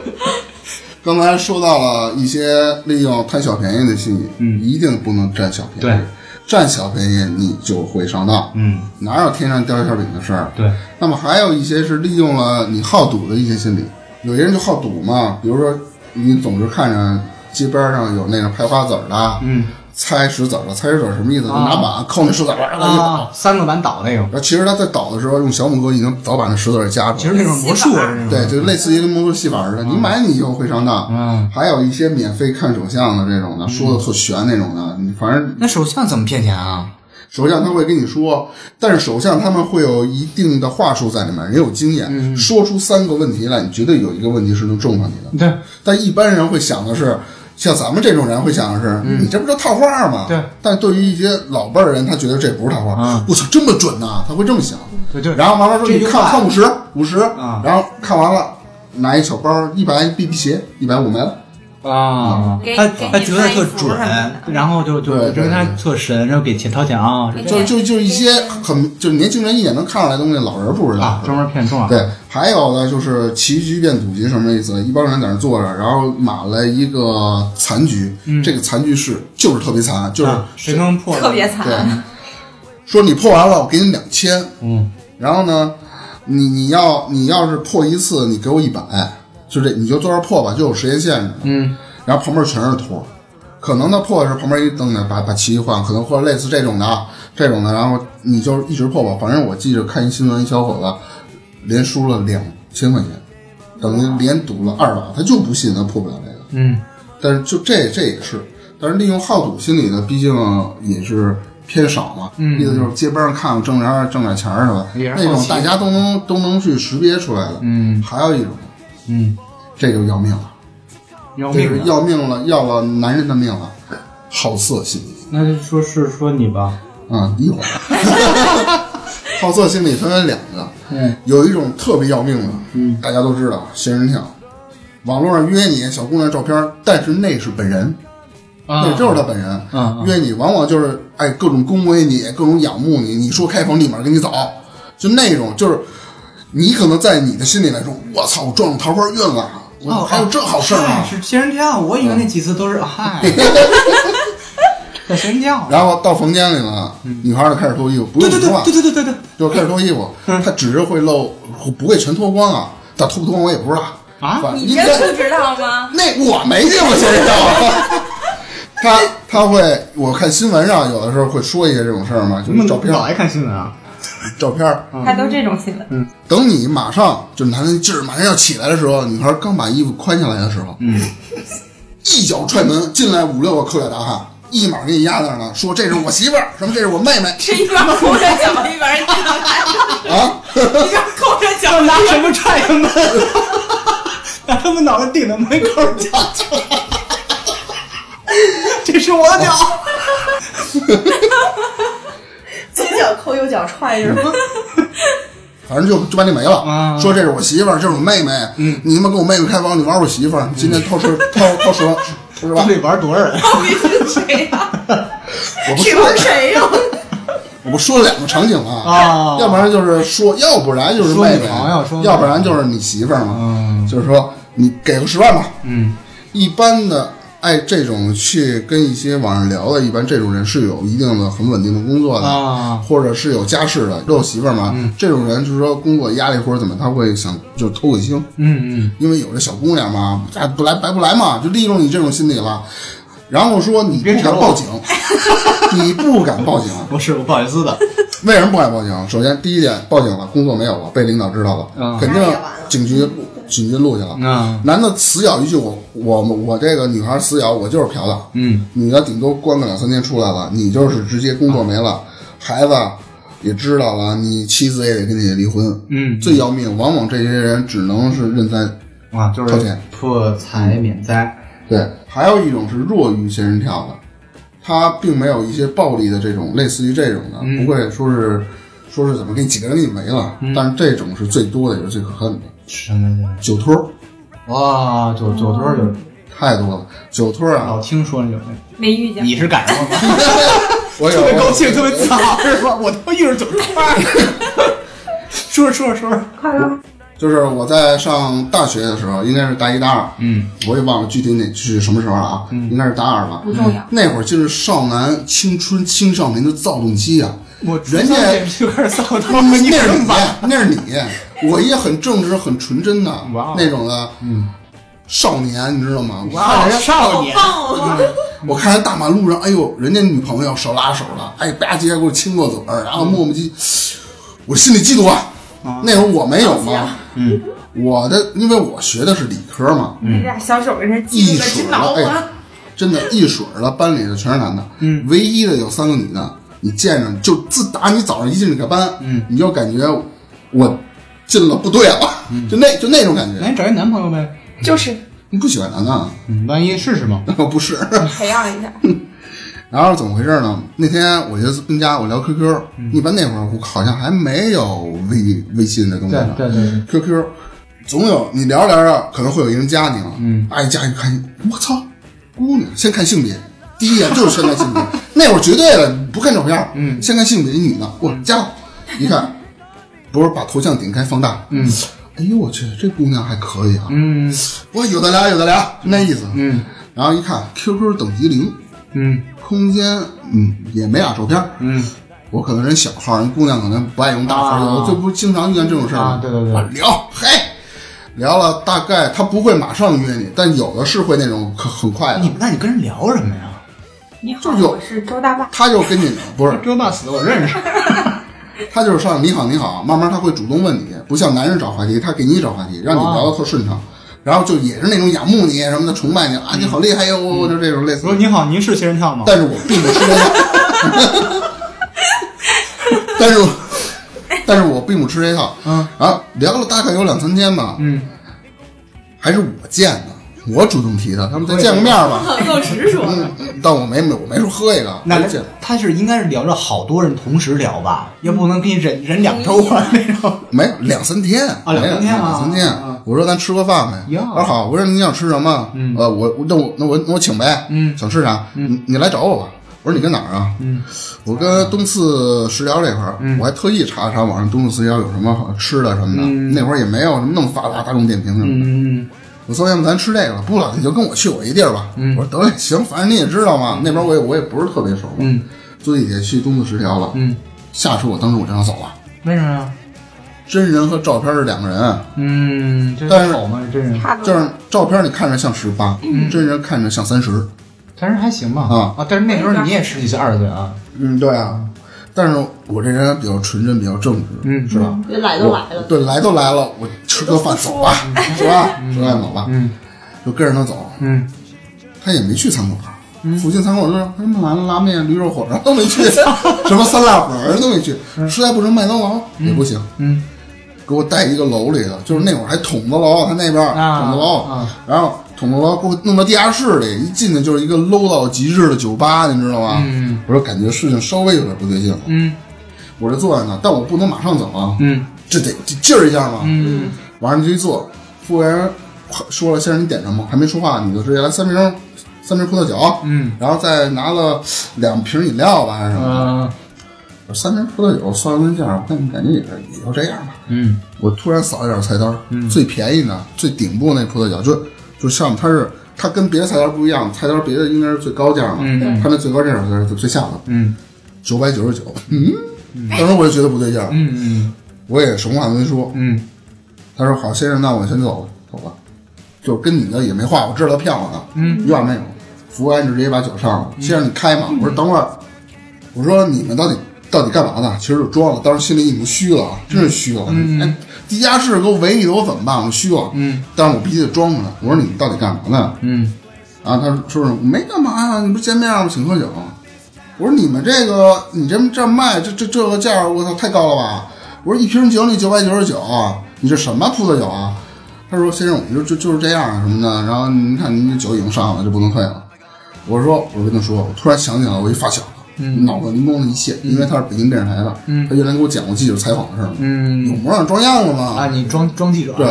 刚才说到了一些利用贪小便宜的心理，嗯一定不能占小便宜。对，占小便宜你就会上当。嗯，哪有天上掉馅饼的事儿？对，那么还有一些是利用了你好赌的一些心理，有些人就好赌嘛，比如说你总是看着街边上有那个拍花子儿的，嗯猜石子儿的，猜石子儿什么意思？就啊拿板扣那石子儿，然后一倒。啊，三个板倒那种，其实他在倒的时候用小拇哥已经早把那石子儿夹住了。其实那种魔术啊，对，就类似于跟魔术戏法似的，你买你就会上当。嗯还有一些免费看手相的这种的，说的特玄那种的，你反正那手相怎么骗钱啊？手相他会跟你说，但是手相他们会有一定的话术在里面，也有经验，嗯说出三个问题来，你绝对有一个问题是能中上你的。对，但一般人会想的是，像咱们这种人会想的是，你这不就套话吗？嗯对。但对于一些老辈儿人，他觉得这不是套话，嗯我操，这么准呐、他会这么想。对对然后完了说，你看看五十，五十，啊然后看完了，拿一小包，一百 B B 鞋，一百五没了。啊，他他觉得特准然后就就觉得他特神，然后给钱掏钱啊，就就就一些很就是年轻人一眼能看出来的东西，老人不知道。啊，专门骗中了。对，还有呢，就是棋局变赌局什么意思？一帮人在那坐着，然后码了一个残局，这个残局是就是特别残，就是、啊谁能破了？特别对惨。，说你破完了，我给你两千，嗯然后呢，你你要你要是破一次，你给我一百，就这你就坐这儿破吧，就有时间限制。嗯然后旁边全是托儿，可能他破的是旁边一蹬呢，把把旗换，可能或者类似这种的啊，这种的，然后你就一直破吧。反正我记着看一新闻，一小伙子连输了两千块钱，等于连赌了二把，他就不信他破不了这个。嗯，但是就这这也是，但是利用好赌心理呢，毕竟也是偏少嘛。嗯意思就是街边上看看挣点挣点钱儿是吧？那种大家都能都能去识别出来的。嗯还有一种，嗯，这就要命了，这是要命了。要命了，要了男人的命了，好色心理。那就说是说你吧，啊，一会儿。好色心理分为两个，嗯，有一种特别要命的，嗯，大家都知道，仙人跳，网络上约你小姑娘照片，但是那是本人，啊。那就是他本人，嗯嗯约你往往就是哎各种恭维你，各种仰慕你，你说开房立马跟你走，就那种就是你可能在你的心里来说，我操，我撞上桃花运了，我哦还有这好事儿吗？嗨是仙人跳，我以为那几次都是 嗨，这仙人跳。然后到房间里了，女孩就开始脱衣服，不对对对用说话，对对对对对，就开始脱衣服，她只是会露，不会全脱光啊。但脱不脱光我也不知道啊你应该真不知道吗？那我没见过仙人跳啊。他他会，我看新闻上有的时候会说一些这种事儿嘛，就是照片老爱看新闻啊。照片儿。还都这种新闻，嗯等你马上就男的劲儿马上要起来的时候，女孩刚把衣服宽下来的时候，嗯，一脚踹门进来五六个扣脚大汉，一马给你压那儿了，说这是我媳妇儿，什么这是我妹妹是一边抠着脚一边进来，啊。一边抠着脚拿什么踹他们？拿他们脑袋顶到门口叫去。这是我的脚。左脚抠右脚踹是吗？反正就就把你没了，啊说这是我媳妇儿，这是我妹妹，嗯，你他妈跟我妹妹开房，你玩我媳妇儿，今天掏十掏掏十万，是吧？得玩多少人？到底是谁呀？我不谁说玩谁呀？我不说了两个场景啊，啊要不然就是说，要不然就是妹妹要不然就是你媳妇儿嘛，嗯就是说你给个十万吧。嗯一般的，哎，这种去跟一些网上聊的，一般这种人是有一定的很稳定的工作的，啊。或者是有家室的，都有媳妇儿嘛。这种人就是说工作压力或者怎么，他会想就偷个腥，嗯嗯。因为有这小姑娘嘛，哎不来白不来嘛，就利用你这种心理了。然后说你不敢报警，你不敢报警，不，是我不好意思的。为什么不敢报警？首先第一点，报警了，工作没有了，被领导知道了，嗯。肯定警局警局录去了。嗯男的死咬一句我我我这个女孩死咬我就是嫖的，嗯女的顶多关个两三天出来了，你就是直接工作没了，孩子也知道了，你妻子也得跟你离婚。嗯最要命，往往这些人只能是认栽。啊，就是掏钱破财免灾。对，还有一种是弱于仙人跳的，他并没有一些暴力的这种，类似于这种的，嗯不会说是说是怎么给你几个人给你没了，但是这种是最多的，也是最可恨的。什么呀？酒托儿哇，酒酒托有太多了，酒托儿老啊，听说有那，没遇见。你是赶上了吗？我有特别高兴，特别自豪，是吧？我他妈遇上酒托儿。说着说着说着，快乐，就是我在上大学的时候，应该是大一大二，嗯，我也忘了具体哪是什么时候了啊，应该是大二吧。不重要。那会儿就是少男青春青少年的躁动期啊，我人家就开始骚 那他们，你是你那是你，我也很正直、很纯真的那种的，嗯，少年，你知道吗？我哇，少年，我看人大马路上，哎呦，人家女朋友手拉手了，哎，吧唧给我亲过嘴儿，然后磨磨唧，我心里嫉妒啊。那会儿我没有嘛，嗯，我的因为我学的是理科嘛，你俩小手跟这一水儿了，真挠我。哎，真的，一水儿了，班里的全是男的，嗯，唯一的有三个女的。你见着就自打你早上一进这个班，嗯，你就感觉我进了部队了，就那就那种感觉。那你找一男朋友呗。就是你不喜欢男的万一试试嘛。不是。培养一下。然后怎么回事呢？那天我就跟家我聊 QQ，、一般那会儿我好像还没有微微信这东西呢。对对对 QQ 总有你聊着聊着可能会有一人加你了，嗯，哎加一看，我操，姑娘，先看性别，第一眼就是先看性别，那会儿绝对的不看照片，嗯。先看性别，一女的，我加了，一看，不是把头像点开放大，嗯，哎呦我去，这姑娘还可以啊，嗯。我有的聊有的聊，那意思，嗯。然后一看 QQ 等级零，嗯。空间嗯也没俩照片，嗯。我可能人小号，人姑娘可能不爱用大号，啊。有的就不经常遇见这种事儿。吗啊对对对。聊，嘿，聊了大概他不会马上约你，但有的是会那种很很快的。你，那你跟人聊什么呀？你好，我是周大爸。他就跟你不是，周大死我认识。他就是上你好你好，慢慢他会主动问你，不像男人找话题，他给你找话题，让你聊的特顺畅。然后就也是那种仰慕你什么的，崇拜你啊，你好厉害哟，就这种类似我。说你好，您是仙人跳吗？但是我并不吃这套，但是 但是我并不吃这套。嗯，然后聊了大概有两三天吧，嗯，还是我见的，我主动提的，他们再见个面吧。够直说嗯，但我没没我没说喝一个，那我见他是应该是聊着好多人同时聊吧，也不能给你忍忍两周啊那种。没有两三天啊两三天啊两三天。我说咱吃个饭呗。呀我说好，我说你想吃什么？嗯呃，我我那我那我那我请呗。嗯想吃啥？你你来找我吧。我说你跟哪儿啊？嗯，我跟东四食疗这块儿，我还特意查了查网上东四食疗有什么好吃的什么的。嗯那会儿也没有什么那么发达大众点评什么的。嗯我说要不咱吃这个吧，不了你就跟我去我一地儿吧。嗯我说得嘞，行，反正你也知道嘛，那边我也我也不是特别熟嘛。嗯坐地铁去东四十条了。嗯，下车我当时我就想走了。为什么呀？真人和照片是两个人，嗯，但是。就是照片你看着像十八、真人看着像三十。但是还行吧。啊啊，但是那时候你也十几岁、二十岁啊。嗯，对啊。但是我这人比较纯真，比较正直，嗯是吧？这来都来了，对，来都来了，我吃个饭走吧，是吧？吃个饭走吧，嗯。就跟着他走。嗯。他也没去餐馆，附近餐馆就是什么麻辣拉面、驴肉火烧都没去，什么酸辣粉儿都没去，实在不成麦当劳也不行。嗯。给我带一个楼里头，就是那会儿还筒子楼，他那边啊筒子楼啊，然后筒子楼给我弄到地下室里，一进去就是一个 low 到极致的酒吧，你知道吗？嗯我说感觉事情稍微有点不对劲了，嗯我这坐在那，但我不能马上走啊，嗯这得这劲儿一下嘛。嗯完上就一坐，服务员说了先生你点什么，还没说话你就直接来三瓶三瓶葡萄酒，嗯然后再拿了两瓶饮料吧还是什么。三瓶葡萄酒算算价，我看感觉也是也就这样吧。嗯我突然扫了一眼菜单，最便宜的、最顶部那葡萄酒，就就像它是它跟别的菜单不一样，菜单别的应该是最高价嘛，嗯它那最高价是最下的，嗯九百九十九。嗯，当时我就觉得不对劲儿，嗯我也什么话都没说。嗯他说：“好，先生，那我先走了，走了。”就跟你的也没话，我知道他骗我呢。嗯，一话没有。服务员直接把酒上了，先生你开嘛。我说等会儿，我说你们到底到底干嘛呢？其实就装了，当时心里已经虚了啊，真是虚了。哎，地下室给我围你的，我怎么办？我虚了。嗯，但是我必须得装出来。我说你到底干嘛呢？嗯啊，他说说我没干嘛呀，你不是见面吗？请喝酒。我说你们这个你这这卖这这这个价，我操太高了吧？我说一瓶酒你九百九十九，你这什么葡萄酒啊？他说先生，我们就就就是这样啊什么的。然后您看您这酒已经上了，就不能退了。我说我跟他说，我突然想起来我一发小，脑子灵光一现，因为他是北京电视台的，他原来给我讲过记者采访的事儿，有嗯。模样装样子吗？啊，你装装记者对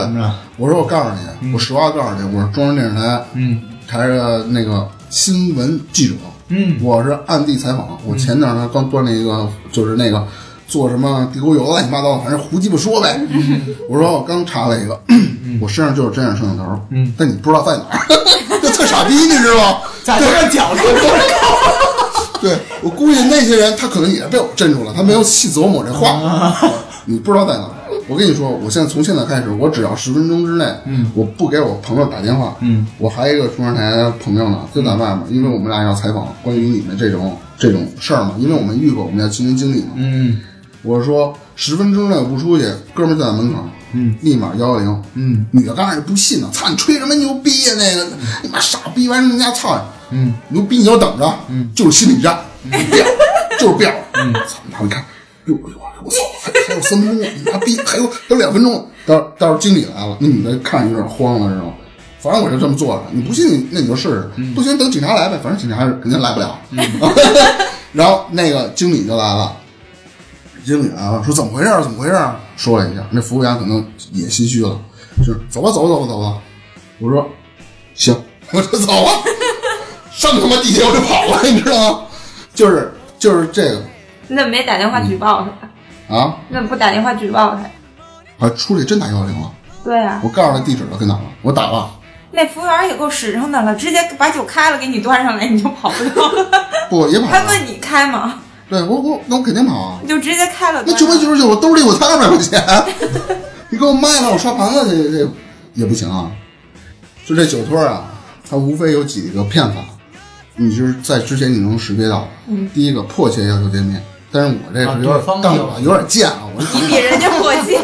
我说我告诉你，我实话告诉你，我是中央电视台嗯。台的那个新闻记者，嗯。我是暗地采访。我前两天刚端了一个，就是那个做什么地沟油乱七八糟，反正胡鸡巴说呗。我说我刚查了一个，我身上就是真眼摄像头，嗯。但你不知道在哪儿，这特傻逼，你知道吗？在这个角度，对我估计那些人他可能也是被我镇住了，他没有细琢磨这话，你不知道在哪。我跟你说，我现在从现在开始，我只要十分钟之内，嗯，我不给我朋友打电话，嗯，我还有一个中央台的朋友呢，就在外面，因为我们俩要采访关于你们这种这种事儿嘛，因为我们遇过，我们家亲身经历嘛。嗯我说十分钟内我不出去，哥们儿就在门口，嗯，立马幺幺零，嗯，女的刚开始不信呢，操你吹什么牛逼呀、那个你妈傻逼玩意儿，人家操你，嗯，牛逼你就等着，嗯，就是心理战，变，就是变，嗯，操，然后你看，哟哟，我操，还还有三分钟，你妈逼，还有还有两分钟，到到时候经理来了，那女的看着有点慌了，知道吗？反正我就这么做着，你不信那你就试试，不行等警察来呗，反正警察肯定来不了。然后那个经理就来了，经理来了，说怎么回事？怎么回事？说了一下，那服务员可能也心虚了，就是走吧，走吧，走吧，走吧。我说行，我说走吧，上他妈地铁我就跑了，你知道吗？就是就是这个你怎么没打电话举报他？啊，你怎么不打电话举报他？啊出来真打幺幺零了，对啊，我告诉他地址了，跟哪了？我打了，那服务员也够实诚的了，直接把酒开了给你端上来，你就跑不了。不也跑他？问你开吗？对我我那我肯定跑啊。你就直接开了那。九百九十九，我兜里我才二百块钱，你给我卖了，我刷盘子这这也不行啊。就这酒托啊，他无非有几个骗法。你就是在之前你能识别到，嗯第一个迫切要求见面，但是我这啊是有点对方但有我有点贱啊，我你比人家 迫切，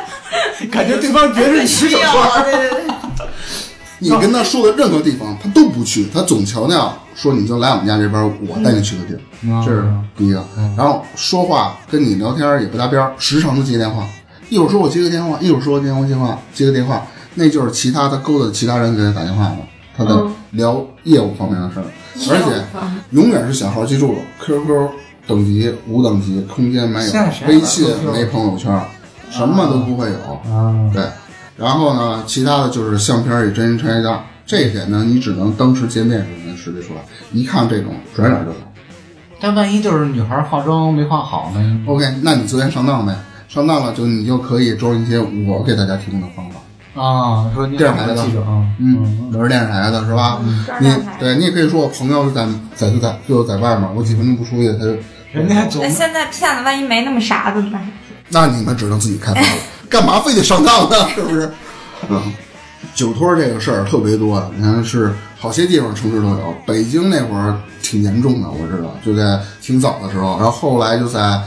感觉对方觉得是十九圈。对对对，你跟他说的任何地方他都不去，他总强调说你就来我们家这边，我带你去个地儿，嗯这是第一个。然后说话跟你聊天也不搭边儿，时常的接电话，一会儿说我接个电话，一会儿说电话电话接个电话，那就是其他他勾搭其他人给他打电话了，他在嗯聊业务方面的事儿，而且永远是小号记住了，QQ 等级无等级，空间没有微信没朋友圈，什么都不会有。啊，对，然后呢，其他的就是相片与真人差异大，这一点呢，你只能当时见面时能识别出来，一看这种转脸就走。但万一就是女孩化妆没化好呢？OK，那你昨天上当呗，上当了就你就可以装一些我给大家提供的方法。啊，说你电视台的记者啊，嗯，我是电视台的是吧？你对你也可以说我朋友是在在就在就在外面，我几分钟不出去，他就人家总那现在骗子万一没那么傻怎么办？那你们只能自己开发了，干嘛非得上当呢？是不是？嗯，酒托这个事儿特别多，你看是好些地方城市都有。北京那会儿挺严重的，我知道，就在挺早的时候，然后后来就在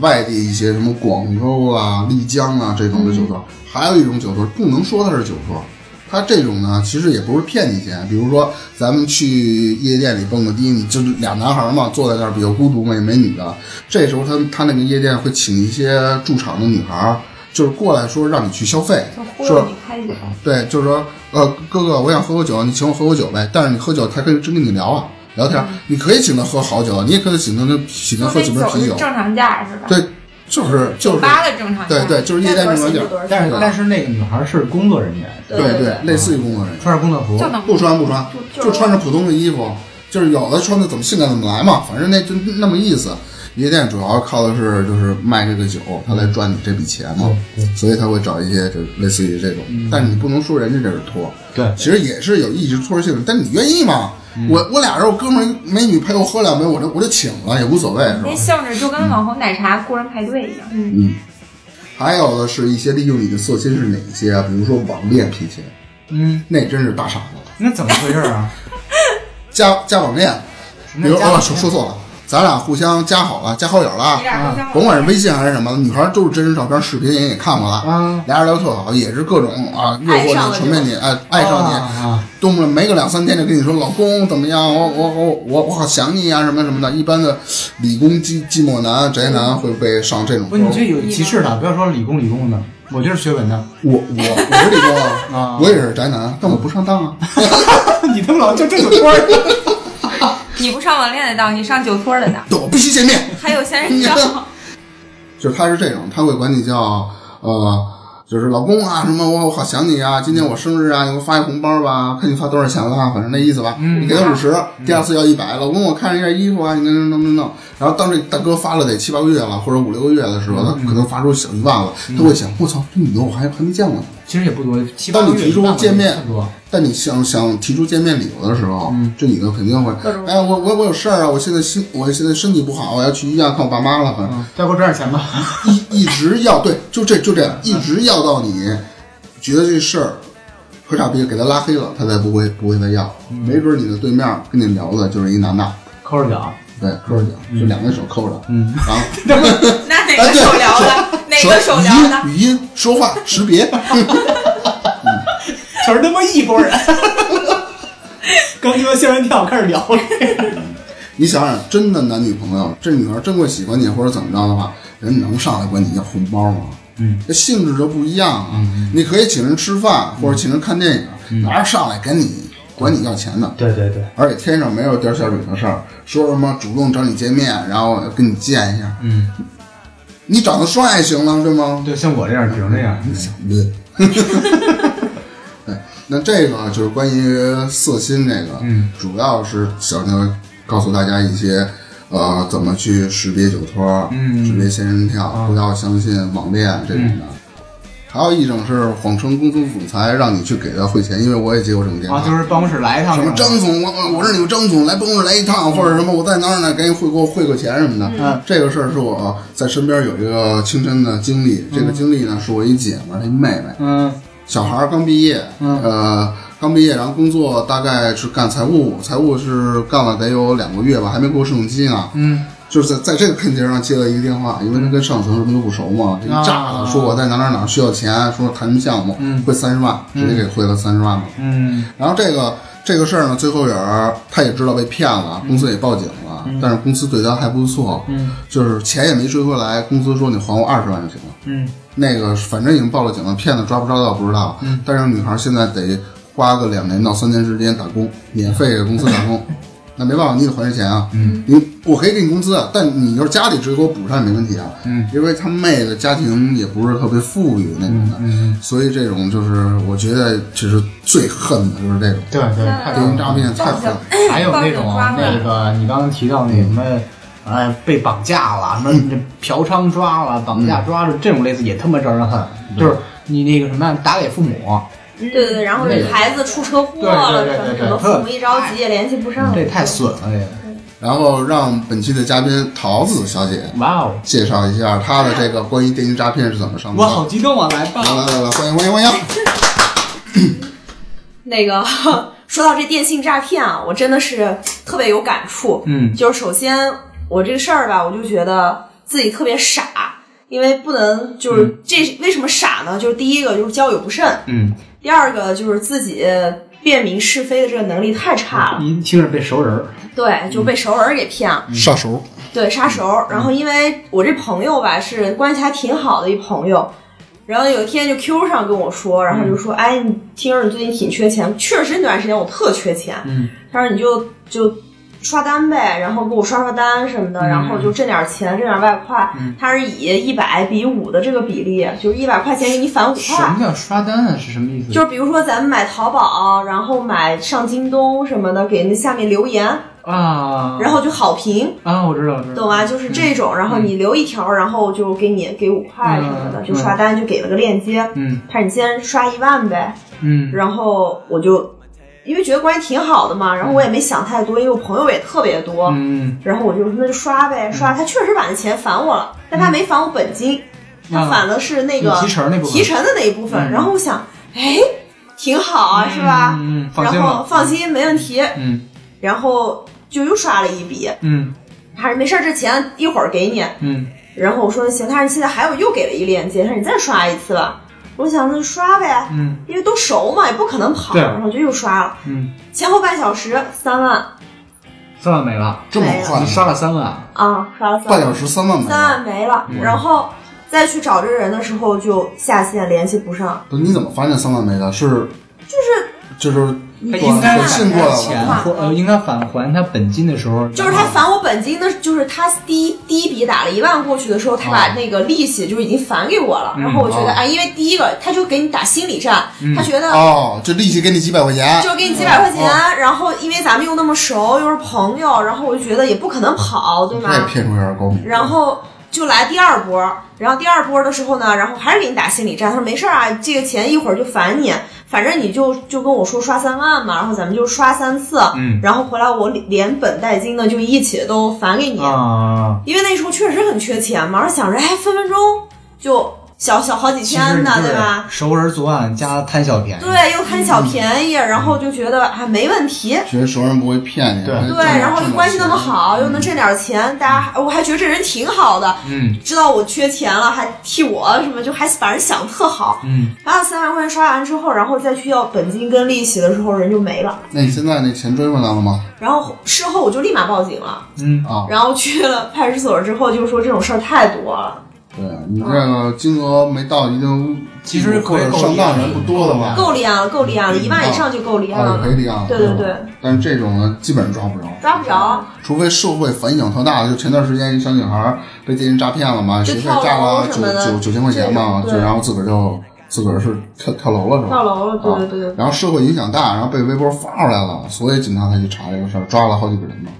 外地一些什么广州啊、丽江啊这种的酒托，还有一种酒托不能说它是酒托。它这种呢，其实也不是骗你钱。比如说，咱们去夜店里蹦个迪，你就俩男孩嘛，坐在那儿比较孤独嘛，也没女的。这时候他他那个夜店会请一些驻场的女孩儿，就是过来说让你去消费说悠你开酒，对，就是说，呃，哥哥，我想喝口酒，你请我喝口酒呗。但是你喝酒，他可以真跟你聊啊，聊天儿。你可以请他喝好酒，你也可以请他请他喝几瓶啤酒。正常价是吧？对，就是就是，八的正常价，对对，就是夜店正常价。但是但是那个女孩是工作人员，对对，类似于工作人员，穿着工作服，不穿不穿，就就穿着普通的衣服，就是有的穿的怎么性感怎么来嘛，反正那就那么意思。夜店主要靠的是就是卖这个酒，他来赚你这笔钱嘛，所以他会找一些就类似于这种，但你不能说人家这是托，对其实也是有一直托性质，但你愿意吗？我我俩人，我哥们儿美女陪我喝两杯，我就我就请了，也无所谓，是吧那？性质就跟网红奶茶雇人排队一样。嗯，嗯，还有的是一些利用你的色心是哪些啊？比如说网恋骗钱，嗯，那真是大傻子。那怎么回事啊？加加网恋，比如哦么叫加网恋说说错了，咱俩互相加好了，加好友了你，俩互相甭管是微信还是什么，女孩都是真人照片、视频人也看过了，啊。俩人聊特好，也是各种啊诱惑你、爱上了传骗你，哎，爱上你，啊动不了没个两三天就跟你说老公怎么样，我我我我我好想你啊什么什么的。一般的理工寂寂寞男、宅男会被上这种不，你这有歧视的，不要说理工理工的，我就是学文的，我我我是理工啊 啊，我也是宅男，但我不上当啊。你他妈老就这个官儿，你不上网恋的当，你上酒托的当，对，我必须见面。还有仙人掌。就是他是这种，他会管你叫呃，就是老公啊，什么我我好想你啊，今天我生日啊，你给我发一红包吧，看你发多少钱了啊，反正那意思吧。嗯你给他五十，第二次要一百，老公我看着一下衣服啊，你弄弄弄弄。然后当这大哥发了得七八个月了，或者五六个月的时候，他可能发出小一万了，他会想，我操，这女的我还还没见过呢。其实也不多，七八个月当你提出见面但你想想提出见面理由的时候，这女的肯定会，哎，我我我有事儿啊，我现在心我现在身体不好，我要去医院看我爸妈了，反正。再给我赚点钱吧。一一直要对，就这就这样，一直要到你觉得这事儿可傻逼，给他拉黑了，他才不会不会再要。没准你的对面跟你聊的就是一男的，抠着脚，对，抠着脚，就两个手抠着，嗯，然后 那哪个手聊的？哪个手聊的？语音语音说话识别，全是他妈一拨人。刚听完吓人跳，开始聊了。你想想，真的男女朋友，这女孩真会喜欢你或者怎么着的话，人能上来管你要红包吗？嗯，这性质就不一样啊。你可以请人吃饭或者请人看电影，哪有上来跟你管你要钱的？对对对，而且天上没有掉馅饼的事儿，说什么主动找你见面，然后跟你见一下，嗯，你长得帅行了，对吗？对，像我这样只能这样。那这个就是关于色心这个，嗯，主要是想要告诉大家一些，呃，怎么去识别酒托，嗯识别仙人跳，不要相信网恋这种的。还有一种是谎称公司总裁，让你去给他汇钱，因为我也接过这种电话。啊，就是办公室来一趟什么，张总，我我我是你们张总，来办公室来一趟，或者什么我在哪儿呢，赶紧汇给我汇个钱什么的。嗯，这个事儿是我在身边有一个亲身的经历，这个经历呢是我一姐们儿，她一妹妹，嗯小孩儿刚毕业，呃，刚毕业，然后工作大概是干财务，财务是干了得有两个月吧，还没过试用期呢。嗯，就是在在这个坑节上接了一个电话，因为他跟上层什么都不熟嘛，这一炸啊了，说我在哪哪哪需要钱，说谈什么项目，嗯汇三十万，直接给汇了三十万嘛。嗯然后这个这个事儿呢，最后也是他也知道被骗了，公司也报警了，但是公司对他还不错，嗯就是钱也没追回来，公司说你还我二十万就行了。嗯那个反正已经报了警了，骗子抓不抓到不知道，但是女孩现在得花个两年到三年时间打工，免费给公司打工。那没办法，你得还这钱啊。嗯，你我可以给你工资啊，但你要是家里直接给我补上也没问题啊。嗯，因为他妹的家庭也不是特别富裕那种的，嗯，所以这种就是我觉得其实最恨的就是这种对对，太电信诈骗太狠。还有那种那个你刚刚提到那什么，哎，被绑架了，什么这嫖娼抓了，绑架抓了，这种类似也他妈招人恨。就是你那个什么打给父母，对对对，然后这孩子出车祸了，对对对对什么父母一着急也联系不上。这太损了，这个。然后让本期的嘉宾桃子小姐哇哦，介绍一下她的这个关于电信诈骗是怎么上的。我好激动啊！来吧，来来来来，欢迎欢迎欢迎！那个说到这电信诈骗啊，我真的是特别有感触。嗯就是首先我这个事儿吧，我就觉得自己特别傻，因为不能就是、这为什么傻呢？就是第一个就是交友不慎，嗯，第二个就是自己辨明是非的这个能力太差了，一听着被熟人儿，对，就被熟人给骗了。杀熟，对，杀熟。然后因为我这朋友吧是关系还挺好的一朋友，然后有一天就 Q 上跟我说，然后就说，哎，你听着你最近挺缺钱，确实那段时间我特缺钱。嗯，他说你就就刷单呗，然后给我刷刷单什么的，然后就挣点钱，挣点外快。他是以一百比五的这个比例，就是一百块钱给你返五块什么。叫刷单啊？是什么意思？就是比如说咱们买淘宝，然后买上京东什么的，给那下面留言，啊，然后就好评。啊，我知道，我知道，懂啊？就是这种，然后你留一条，然后就给你给五块什么的，嗯就刷单就给了个链接，嗯他说你先刷一万呗，嗯然后我就因为觉得关系挺好的嘛，然后我也没想太多，因为我朋友也特别多，嗯。然后我就说那就刷呗，刷，他确实把那钱返我了，但他没返我本金，他啊返的是那个提成那部分。提成的那一部分，嗯。然后我想，哎，挺好啊，是吧？嗯然后放心，没问题，嗯。然后就又刷了一笔，嗯。他说没事儿，这钱一会儿给你。嗯。然后我说行，他说现在还有又给了一链接，他说你再刷一次吧。我想那就刷呗，嗯。因为都熟嘛，也不可能跑，然后就又刷了，嗯，前后半小时三万三万没了，这么快你，刷了三万，啊，刷了三万，半小时三万没三了，万没了，然后再去找这人的时候就下线联系不上，不是你怎么发现三万没了？是就是就是他应该短信过来钱了，呃应该返还他本金的时候，就是他返我本金的，就是他第一第一笔打了一万过去的时候，他把那个利息就已经返给我了，然后我觉得哦。哎，因为第一个他就给你打心理战，他觉得哦，这利息给你几百块钱，就给你几百块钱，然后因为咱们又那么熟，又是朋友，然后我就觉得也不可能跑，对吗？这也骗术有点高明。然后就来第二波，然后第二波的时候呢，然后还是给你打心理战，他说没事儿啊，这个钱一会儿就返你，反正你就就跟我说刷三万嘛，然后咱们就刷三次，嗯。然后回来我连本带金的就一起都返给你，啊，因为那时候确实很缺钱嘛，然后想着哎分分钟就小小好几千呢，对吧？熟人作案加贪小便宜，对，又贪小便宜，然后就觉得还没问题。觉得熟人不会骗你，对对，然后又关系那么好，又能挣点钱，大家我还觉得这人挺好的，嗯知道我缺钱了，还替我什么，就还把人想特好。嗯，然后三万块钱刷完之后，然后再去要本金跟利息的时候，人就没了。那你现在那钱追回来了吗？然后事后我就立马报警了，嗯啊，然后去了派出所之后，就说这种事儿太多了，对你这个金额没到一定，其实或者可以上当人不多的话，够立案了，够立案了，一万以上就够立案啊，了可以，立案了。对对对但是这种呢，基本上抓不着，抓不着。除非社会反响特大的，就前段时间一小女孩被电信诈骗了嘛，学费诈了九九九千块钱嘛，就然后自个儿就自个儿是跳跳楼了是吧？跳楼了，对对对。然后社会影响大，然后被微博发出来了，所以警察才去查这个事儿，抓了好几个人嘛。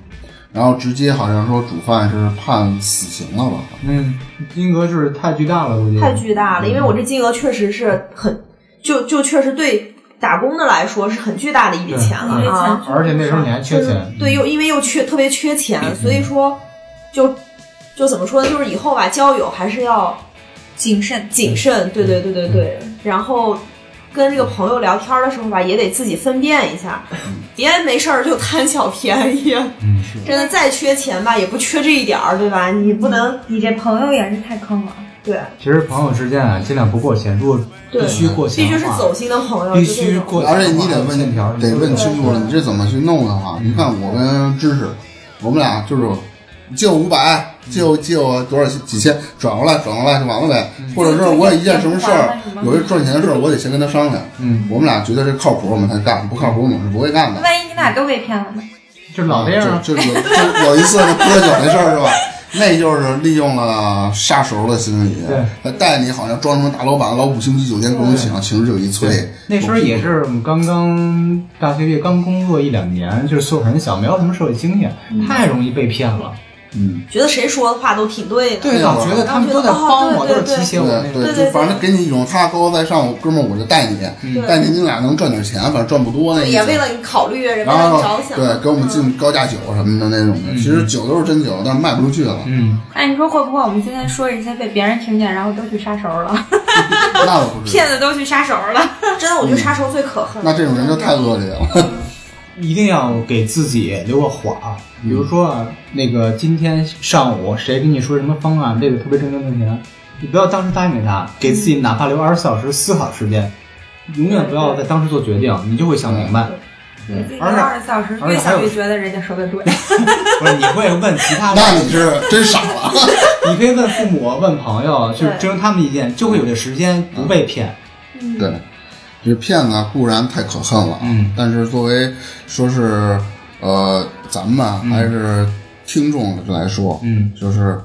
然后直接好像说主犯是判死刑了吧？嗯，金额是太巨大了，估计太巨大了，因为我这金额确实是很，就就确实对打工的来说是很巨大的一笔钱了对啊。而且那时候你还缺就是钱，对，又因为又缺特别缺钱，所以说就就怎么说呢？就是以后吧，交友还是要谨慎。谨慎。对对对对对。然后跟这个朋友聊天的时候吧，也得自己分辨一下，别没事儿就贪小便宜。嗯，是。真的再缺钱吧，也不缺这一点儿，对吧？你不能你这朋友也是太坑了。对，其实朋友之间啊，尽量不过钱，如果必须过钱必，须是走心的朋友，必须过钱，而且你得问欠条得问清楚了，你这怎么去弄的话？你看我跟知识，我们俩就是借我五百，借我借我多少几千，转过来转过来就完了呗。或者是我有一件什么事儿，有一赚钱的事儿，我得先跟他商量。嗯，我们俩觉得这靠谱，我们才干；不靠谱，我们是不会干的。万一你俩都被骗了呢？就老这样啊。就就有就有一次那喝酒那事儿是吧？那就是利用了杀熟的心理，他带你好像装什么大老板、老五星级酒店各种请，其实就一催。那时候也是我们刚刚大学毕业，刚工作一两年，就是岁数很小，没有什么社会经验，太容易被骗了。嗯，觉得谁说的话都挺对的。对，我觉得他们都在帮我，都是提醒我那种。对对就反正给你一种他高高在上，哥们儿我就带你，带你，你俩能赚点钱，反正赚不多那种。也为了你考虑，人为了你着想。对，给我们进高价酒什么的那种的，其实酒都是真酒，但是卖不出去了。嗯，哎，你说会不会我们今天说一些被别人听见，然后都去杀熟了？那我不知道，骗子都去杀熟了。真的，我觉得杀熟最可恨。那这种人就太恶劣了。一定要给自己留个缓儿。比如说啊，那个今天上午谁跟你说什么方案，这个特别挣挣挣钱，你不要当时答应给他，给自己哪怕留二十四小时思考时间，永远不要在当时做决定，你就会想明白。而且二十四小时，而且还有越想越觉得人家说的对。不是，你会问其他人，那你是真傻了。你可以问父母、问朋友，就是征他们意见，就会有这时间不被骗。对，这骗子固然太可恨了，嗯，但是作为说是呃咱们啊还是听众来说，嗯，就是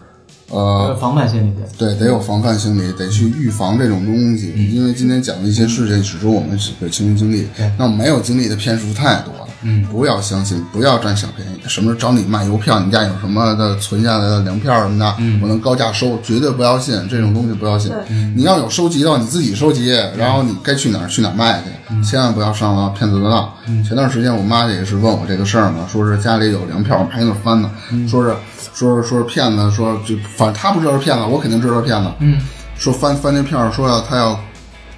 呃防范心理的。对，得有防范心理，得去预防这种东西。因为今天讲的一些事情，只是我们的亲身经历对，那没有经历的骗术太多了。嗯不要相信，不要占小便宜。什么找你卖邮票，你家有什么的存下来的粮票什么的，嗯我能高价收，绝对不要信这种东西，不要信。你要有收集的话，你自己收集，然后你该去哪儿去哪儿卖去，嗯千万不要上了骗子的当。前段时间我妈也是问我这个事儿嘛，说是家里有粮票，我还在那翻呢，嗯说是说是说是骗子，说就反正他不知道是骗子，我肯定知道是骗子。嗯，说翻翻那票，说要他要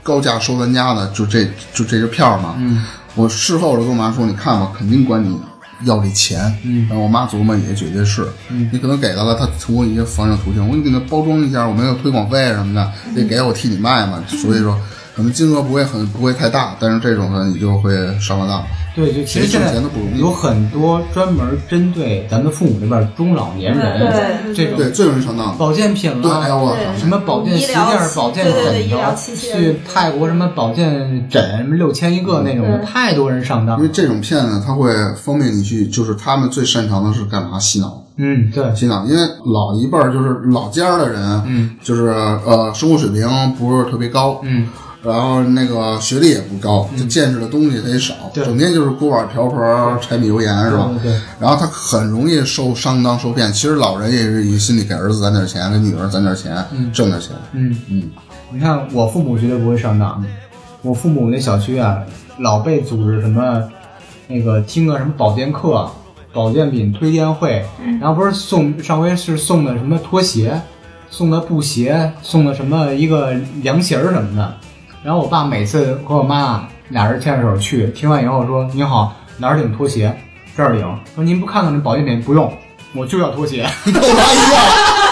高价收咱家的，就这就这个票嘛。嗯，我事后我就跟我妈说，你看吧，肯定管你要这钱。嗯，然后我妈琢磨也绝对是，嗯，你可能给到了，他通过一些方向途径，我给你给他包装一下，我没有推广费什么的，得给我替你卖嘛。所以说，可能金额不会很不会太大，但是这种呢，你就会上了当。对，就其实现在谁挣钱都不容易有很多专门针对咱们父母这边中老年人对这种对，最容易上当。保健品对，啦，哎呀，我操！什么保健鞋垫儿、保健枕头，去泰国什么保健枕，什么六千一个那种太多人上当因为。这种骗子，他会方便你去，就是他们最擅长的是干嘛？洗脑。嗯，对，洗脑，因为老一辈儿就是老家儿的人，嗯，就是呃生活水平不是特别高，嗯，然后那个学历也不高，就见识的东西他也少，整天就是锅碗瓢盆、柴米油盐是吧？对然后他很容易受上当受骗。其实老人也是以心里给儿子攒点钱，给女儿攒点钱，挣点钱。嗯嗯，你看我父母绝对不会上当，我父母那小区啊，老被组织什么那个听个什么保健课、保健品推荐会，然后不是送上回是送的什么拖鞋，送的布鞋，送的什么一个凉鞋儿什么的。然后我爸每次和我妈俩人牵着手去，听完以后说：“你好，哪儿领拖鞋？这儿领。”说您不看看这保健品？不用，我就要拖鞋。跟 我妈一样，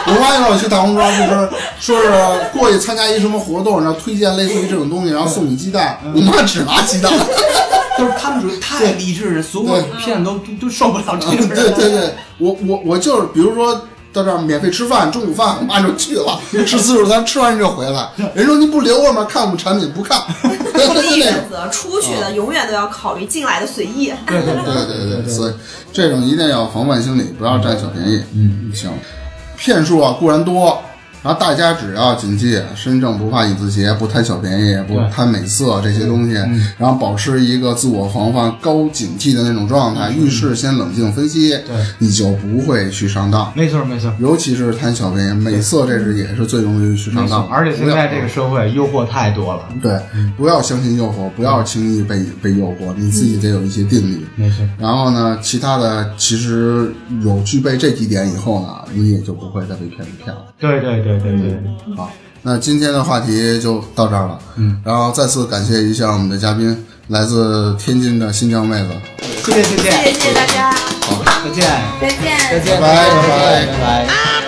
我妈让我去大红庄，就是说是过去参加一什么活动，然后推荐类似于这种东西，然后送你鸡蛋，我妈只拿鸡蛋。就是他们属于太励志了，所有骗子都都都受不了这种 对对对，我我我就是，比如说到这儿免费吃饭，中午饭，我妈就去了，吃自助餐，吃完就回来。人说您不留我们？看我们产品不看，第一那种。原则，出去的永远都要考虑进来的随意。对对对对对，所以这种一定要防范心理，不要占小便宜。嗯，行。骗术啊固然多，然后大家只要谨记“身正不怕影子斜”，不贪小便宜，不贪美色这些东西，然后保持一个自我防范、高警惕的那种状态，遇事先冷静分析，对你就不会去上当。没错没错。尤其是贪小便宜，美色这是也是最容易去上当。而且现在这个社会诱惑太多了，对，不要相信诱惑，不要轻易被被诱惑，你自己得有一些定力。没错。然后呢，其他的其实有具备这几点以后呢，你也就不会再被骗子骗了。对对对对对，好，那今天的话题就到这儿了，嗯，然后再次感谢一下我们的嘉宾，来自天津的新疆妹子，谢谢谢谢，谢谢大家，好。再见，再见。再见，拜拜。拜拜。